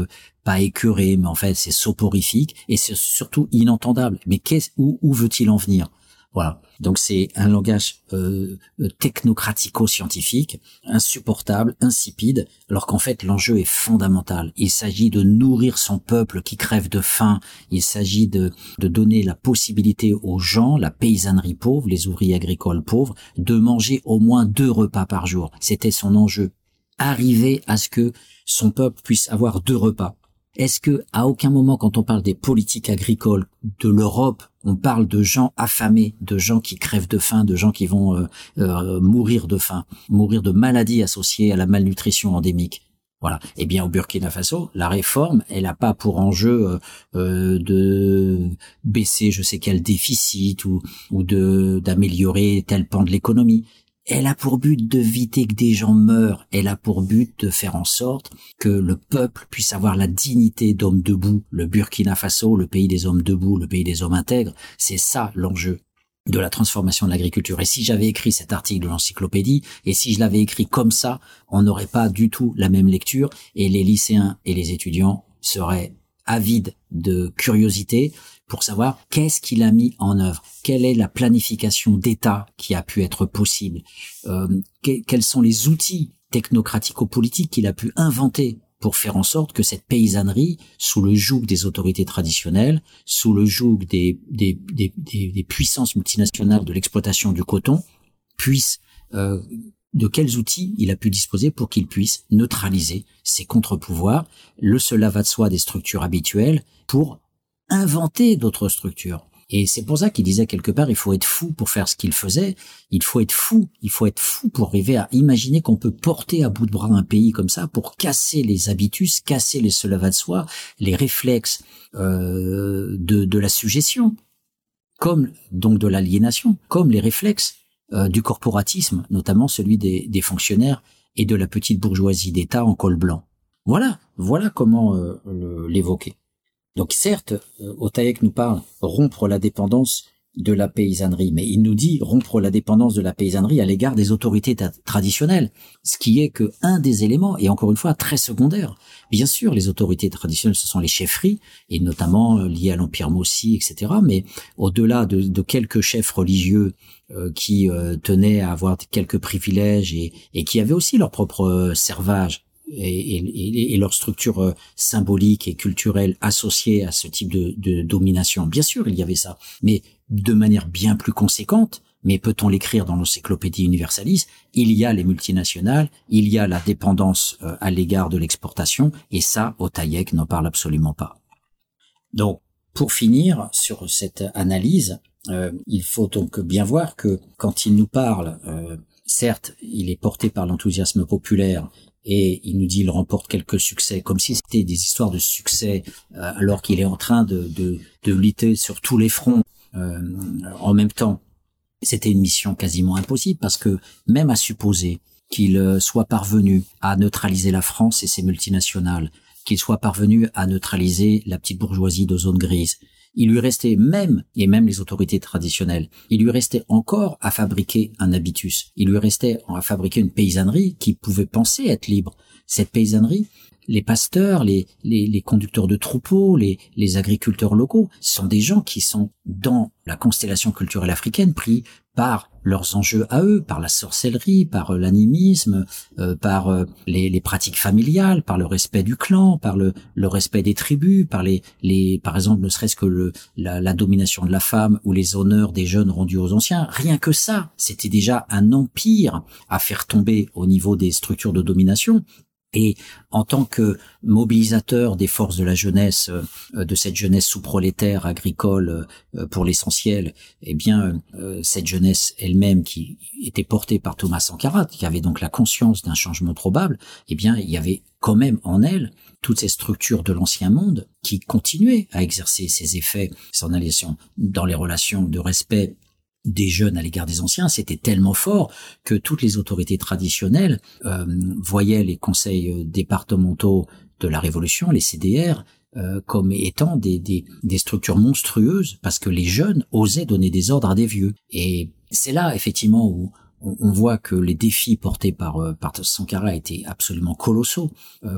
pas écœuré, mais en fait c'est soporifique et c'est surtout inentendable. Mais qu'est-ce où, où veut-il en venir? Voilà. Donc c'est un langage euh, euh, technocratico-scientifique, insupportable, insipide, alors qu'en fait l'enjeu est fondamental. Il s'agit de nourrir son peuple qui crève de faim. Il s'agit de, de donner la possibilité aux gens, la paysannerie pauvre, les ouvriers agricoles pauvres, de manger au moins deux repas par jour. C'était son enjeu. Arriver à ce que son peuple puisse avoir deux repas. Est-ce que à aucun moment, quand on parle des politiques agricoles de l'Europe, on parle de gens affamés, de gens qui crèvent de faim, de gens qui vont euh, euh, mourir de faim, mourir de maladies associées à la malnutrition endémique voilà. Eh bien, au Burkina Faso, la réforme, elle n'a pas pour enjeu euh, de baisser je sais quel déficit ou, ou de d'améliorer tel pan de l'économie elle a pour but d'éviter que des gens meurent, elle a pour but de faire en sorte que le peuple puisse avoir la dignité d'homme debout, le Burkina Faso, le pays des hommes debout, le pays des hommes intègres, c'est ça l'enjeu de la transformation de l'agriculture. Et si j'avais écrit cet article de l'encyclopédie, et si je l'avais écrit comme ça, on n'aurait pas du tout la même lecture, et les lycéens et les étudiants seraient avides de curiosité pour savoir qu'est-ce qu'il a mis en œuvre, quelle est la planification d'État qui a pu être possible, euh, quels sont les outils technocratico-politiques qu'il a pu inventer pour faire en sorte que cette paysannerie, sous le joug des autorités traditionnelles, sous le joug des, des, des, des puissances multinationales de l'exploitation du coton, puisse euh, de quels outils il a pu disposer pour qu'il puisse neutraliser ces contre-pouvoirs, le cela va de soi des structures habituelles, pour inventer d'autres structures. Et c'est pour ça qu'il disait quelque part, il faut être fou pour faire ce qu'il faisait. Il faut être fou. Il faut être fou pour arriver à imaginer qu'on peut porter à bout de bras un pays comme ça pour casser les habitus, casser les cela va de soi, les réflexes euh, de, de la suggestion, comme donc de l'aliénation, comme les réflexes euh, du corporatisme, notamment celui des, des, fonctionnaires et de la petite bourgeoisie d'État en col blanc. Voilà, voilà comment euh, l'évoquer. Donc certes, euh, Otaïek nous parle rompre la dépendance de la paysannerie, mais il nous dit rompre la dépendance de la paysannerie à l'égard des autorités traditionnelles, ce qui est que un des éléments, et encore une fois très secondaire. Bien sûr, les autorités traditionnelles, ce sont les chefferies, et notamment euh, liées à l'Empire Mossi, etc. Mais au-delà de, de, quelques chefs religieux euh, qui tenaient à avoir quelques privilèges et, et qui avaient aussi leur propre servage, et, et, et, leur structure euh, symbolique et culturelle associée à ce type de, de, domination. Bien sûr, il y avait ça, mais de manière bien plus conséquente. Mais peut-on l'écrire dans l'encyclopédie universaliste? Il y a les multinationales, il y a la dépendance euh, à l'égard de l'exportation, et ça, Otaïek n'en parle absolument pas. Donc, pour finir sur cette analyse, euh, il faut donc bien voir que quand il nous parle, euh, certes, il est porté par l'enthousiasme populaire et il nous dit il remporte quelques succès, comme si c'était des histoires de succès, euh, alors qu'il est en train de, de, de, lutter sur tous les fronts euh, en même temps. C'était une mission quasiment impossible parce que même à supposer qu'il euh, soit parvenu à neutraliser la France et ses multinationales, qu'il soit parvenu à neutraliser la petite bourgeoisie de zone grise, il lui restait même, et même les autorités traditionnelles, il lui restait encore à fabriquer un habitus. Il lui restait à fabriquer une paysannerie qui pouvait penser être libre. Cette paysannerie, les pasteurs, les, les, conducteurs de troupeaux, les, les agriculteurs locaux, sont des gens qui sont dans la constellation culturelle africaine pris par leurs enjeux à eux, par la sorcellerie, par euh, l'animisme, euh, par euh, les, les, pratiques familiales, par le respect du clan, par le, le respect des tribus, par les, les par exemple ne serait-ce que le, la, la, domination de la femme ou les honneurs des jeunes rendus aux anciens. Rien que ça, c'était déjà un empire à faire tomber au niveau des structures de domination et en tant que mobilisateur des forces de la jeunesse, euh, de cette jeunesse sous-prolétaire agricole euh, pour l'essentiel, eh bien, euh, cette jeunesse elle-même qui était portée par Thomas Sankara, qui avait donc la conscience d'un changement probable, eh bien, il y avait quand même en elle toutes ces structures de l'ancien monde qui continuaient à exercer ces effets, alliation dans les relations de respect des jeunes à l'égard des anciens, c'était tellement fort que toutes les autorités traditionnelles euh, voyaient les conseils euh, départementaux de la Révolution, les CDR, euh, comme étant des, des, des, structures monstrueuses parce que les jeunes osaient donner des ordres à des vieux. Et c'est là effectivement où on, voit que les défis portés par, par Sankara étaient absolument colossaux.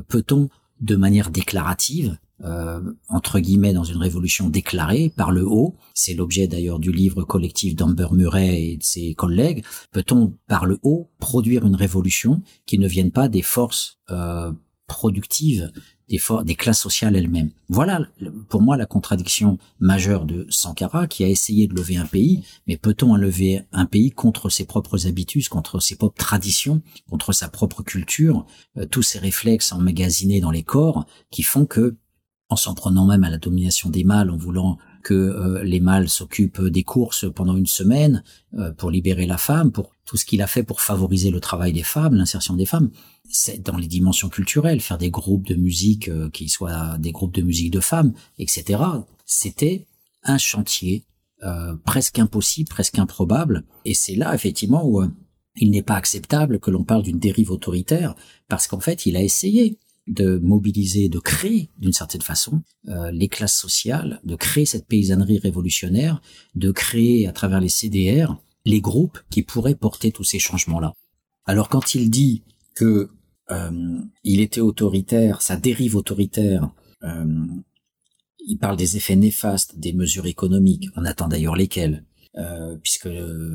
Peut-on, de manière déclarative, euh, entre guillemets dans une révolution déclarée par le haut, c'est l'objet d'ailleurs du livre collectif d'Amber Murray et de ses collègues, peut-on par le haut produire une révolution qui ne vienne pas des forces euh, productives des, des classes sociales elles-mêmes? Voilà pour moi la contradiction majeure de Sankara qui a essayé de lever un pays, mais peut-on lever un pays contre ses propres habitudes, contre ses propres traditions, contre sa propre culture, euh, tous ces réflexes emmagasinés dans les corps qui font que en s'en prenant même à la domination des mâles, en voulant que euh, les mâles s'occupent des courses pendant une semaine euh, pour libérer la femme, pour tout ce qu'il a fait pour favoriser le travail des femmes, l'insertion des femmes. C'est dans les dimensions culturelles, faire des groupes de musique euh, qui soient des groupes de musique de femmes, etc. C'était un chantier presque impossible, presque improbable. Et c'est là effectivement où il n'est pas acceptable que l'on parle d'une dérive autoritaire, parce qu'en fait, il a essayé de mobiliser, de créer d'une certaine façon euh, les classes sociales, de créer cette paysannerie révolutionnaire, de créer à travers les CDR les groupes qui pourraient porter tous ces changements-là. Alors quand il dit que euh, il était autoritaire, sa dérive autoritaire, euh, il parle des effets néfastes des mesures économiques. On attend d'ailleurs lesquelles, puisque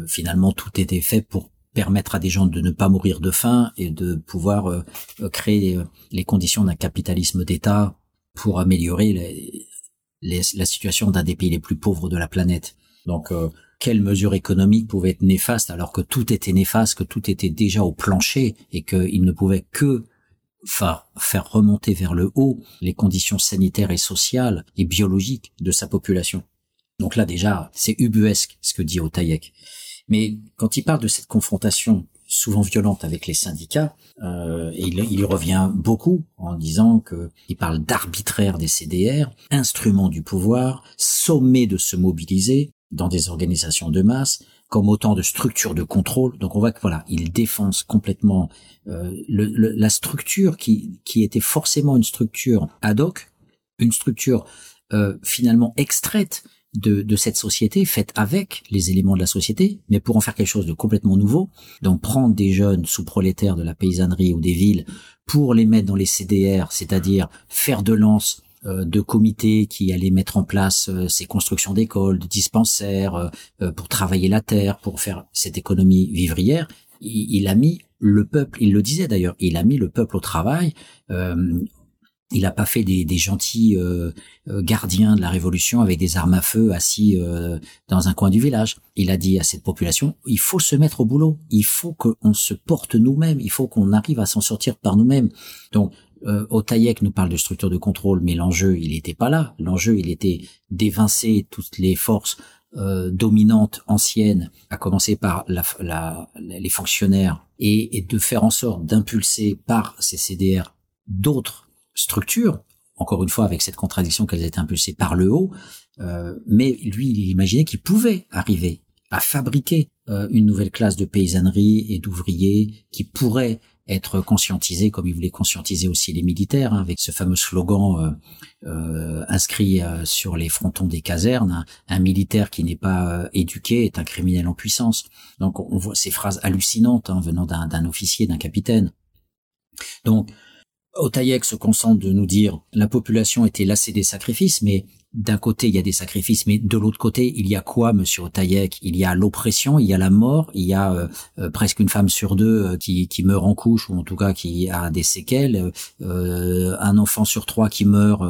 finalement tout était fait pour permettre à des gens de ne pas mourir de faim et de pouvoir euh, euh, créer euh, les conditions d'un capitalisme d'État pour améliorer la situation d'un des pays les plus pauvres de la planète. Donc, quelles mesures économiques pouvaient être néfastes alors que tout était néfaste, que tout était déjà au plancher et qu'il ne pouvait que faire remonter vers le haut les conditions sanitaires et sociales et biologiques de sa population. Donc là déjà, c'est ubuesque ce que dit Otaïek. Mais quand il parle de cette confrontation souvent violente avec les syndicats, euh, il, revient beaucoup en disant que il parle d'arbitraire des CDR, instrument du pouvoir, sommet de se mobiliser dans des organisations de masse, comme autant de structures de contrôle. Donc on voit que voilà, il défense complètement euh, la structure qui, qui était forcément une structure ad hoc, une structure euh, finalement extraite de, de, cette société, faite avec les éléments de la société, mais pour en faire quelque chose de complètement nouveau. Donc prendre des jeunes sous-prolétaires de la paysannerie ou des villes pour les mettre dans les CDR, c'est-à-dire faire de lance euh, de comités qui allaient mettre en place euh, ces constructions d'écoles, de dispensaires, euh, pour travailler la terre, pour faire cette économie vivrière, il, il, a mis le peuple, il le disait d'ailleurs, il a mis le peuple au travail il n'a pas fait des, gentils euh, euh, gardiens de la révolution avec des armes à feu assis euh, dans un coin du village. Il a dit à cette population il faut se mettre au boulot, il faut qu'on se porte nous-mêmes, il faut qu'on arrive à s'en sortir par nous-mêmes. Donc euh, Otaïek nous parle de structure de contrôle, mais l'enjeu il n'était pas là. L'enjeu il était d'évincer toutes les forces dominantes anciennes, à commencer par la, les fonctionnaires, et, et de faire en sorte d'impulser par ces CDR d'autres structure, encore une fois avec cette contradiction qu'elles étaient impulsées par le haut, euh, mais lui, il imaginait qu'il pouvait arriver à fabriquer une nouvelle classe de paysannerie et d'ouvriers qui pourrait être conscientisé comme il voulait conscientiser aussi les militaires hein, avec ce fameux slogan euh, euh, inscrit euh, sur les frontons des casernes. Hein, un militaire qui n'est pas éduqué est un criminel en puissance. Donc on voit ces phrases hallucinantes hein, venant d'un officier d'un capitaine. Donc Otaïek se concentre de nous dire la population était lassée des sacrifices, mais d'un côté il y a des sacrifices, mais de l'autre côté il y a quoi, Monsieur Otaïek Il y a l'oppression, il y a la mort, il y a euh, euh, presque une femme sur deux euh, qui, qui meurt en couche ou en tout cas qui a des séquelles, un enfant sur trois qui meurt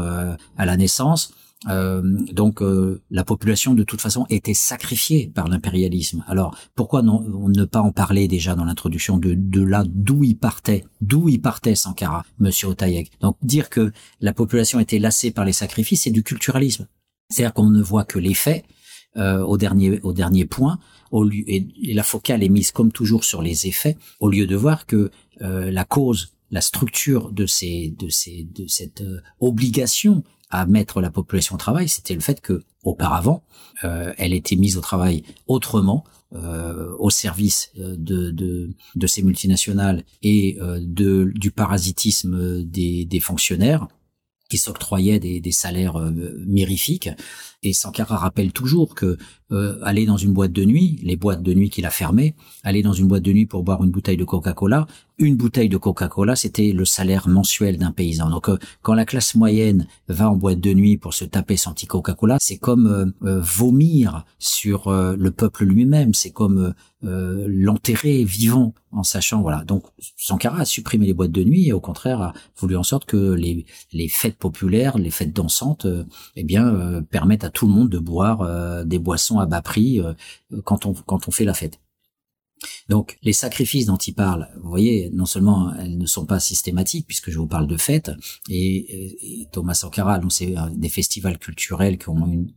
à la naissance. Euh, donc euh, la population de toute façon était sacrifiée par l'impérialisme. Alors pourquoi ne pas en parler déjà dans l'introduction de, de là d'où il partait, d'où il partait Sankara, Monsieur Otayek. Donc dire que la population était lassée par les sacrifices, c'est du culturalisme. C'est-à-dire qu'on ne voit que les euh, au dernier au dernier point, au lieu, et, la focale est mise comme toujours sur les effets, au lieu de voir que la cause la structure de ces de ces de cette obligation à mettre la population au travail, c'était le fait que auparavant, euh, elle était mise au travail autrement, euh, au service euh, de, de, de, ces multinationales et de, du parasitisme des, des fonctionnaires qui s'octroyaient des, des salaires mirifiques. Et Sankara rappelle toujours que aller dans une boîte de nuit, les boîtes de nuit qu'il a fermées, aller dans une boîte de nuit pour boire une bouteille de Coca-Cola, une bouteille de Coca-Cola, c'était le salaire mensuel d'un paysan. Donc euh, quand la classe moyenne va en boîte de nuit pour se taper son petit Coca-Cola, c'est comme euh, euh, vomir sur le peuple lui-même, c'est comme l'enterrer vivant en sachant voilà. Donc Sankara a supprimé les boîtes de nuit et au contraire a voulu en sorte que les, les fêtes populaires, les fêtes dansantes, eh bien permettent à tout le monde de boire des boissons à bas prix quand on quand on fait la fête. Donc les sacrifices dont il parle, vous voyez, non seulement elles ne sont pas systématiques puisque je vous parle de fêtes et, Thomas Sankara, c'est des festivals culturels qui ont une,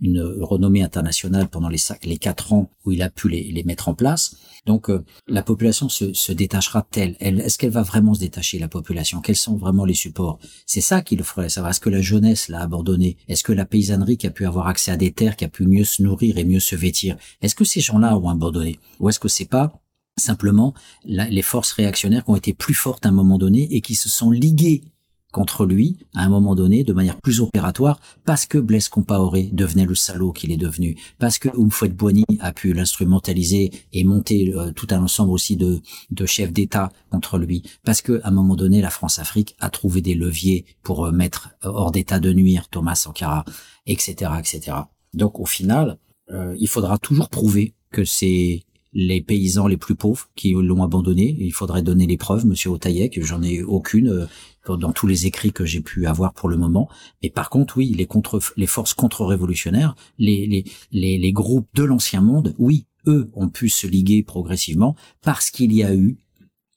une renommée internationale pendant les, les quatre ans où il a pu les, les mettre en place. Donc euh, la population se, se détachera telle. Est-ce qu'elle va vraiment se détacher la population? Quels sont vraiment les supports? C'est ça qui le ferait savoir. Est-ce que la jeunesse l'a abandonné Est-ce que la paysannerie qui a pu avoir accès à des terres, qui a pu mieux se nourrir et mieux se vêtir, est-ce que ces gens-là ont abandonné? Ou est-ce que c'est pas simplement les forces réactionnaires qui ont été plus fortes à un moment donné et qui se sont liguées contre lui à un moment donné de manière plus opératoire parce que Blaise Compaoré devenait le salaud qu'il est devenu, parce que Oumfouet Boigny a pu l'instrumentaliser et monter euh, tout un ensemble aussi de, de chefs d'État contre lui, parce que à un moment donné la France-Afrique a trouvé des leviers pour euh, mettre hors d'état de nuire Thomas Sankara, etc., etc. Donc au final, euh, il faudra toujours prouver que c'est les paysans les plus pauvres qui l'ont abandonné. Il faudrait donner les preuves, Monsieur Otaïek. J'en ai aucune dans tous les écrits que j'ai pu avoir pour le moment. Mais par contre, oui, les forces contre-révolutionnaires, les, groupes de l'ancien monde, oui, eux ont pu se liguer progressivement parce qu'il y a eu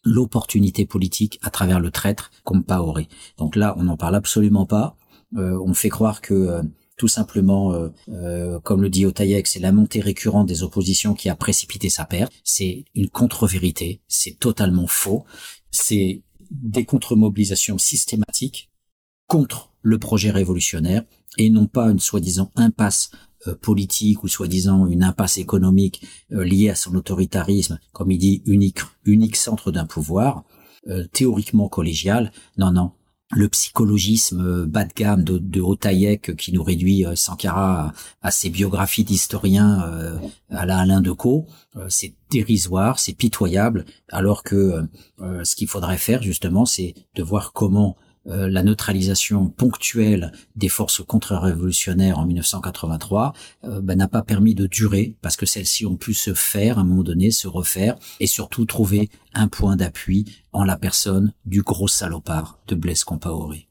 l'opportunité politique à travers le traître Compaoré. Donc là, on n'en parle absolument pas. Euh, on fait croire que euh, tout simplement, euh, comme le dit Otaïek, c'est la montée récurrente des oppositions qui a précipité sa perte. C'est une contre-vérité, c'est totalement faux. C'est des contre-mobilisations systématiques contre le projet révolutionnaire et non pas une soi-disant impasse euh, politique ou soi-disant une impasse économique euh, liée à son autoritarisme, comme il dit, unique, unique centre d'un pouvoir, euh, théoriquement collégial. Non, non. Le psychologisme bas de gamme de, de qui nous réduit Sankara à, ses biographies d'historiens à la Alain Decaux, c'est dérisoire, c'est pitoyable, alors que ce qu'il faudrait faire justement, c'est de voir comment euh, la neutralisation ponctuelle des forces contre-révolutionnaires en 1983 euh, ben, n'a pas permis de durer parce que celles-ci ont pu se faire à un moment donné, se refaire et surtout trouver un point d'appui en la personne du gros salopard de Blaise Compaoré.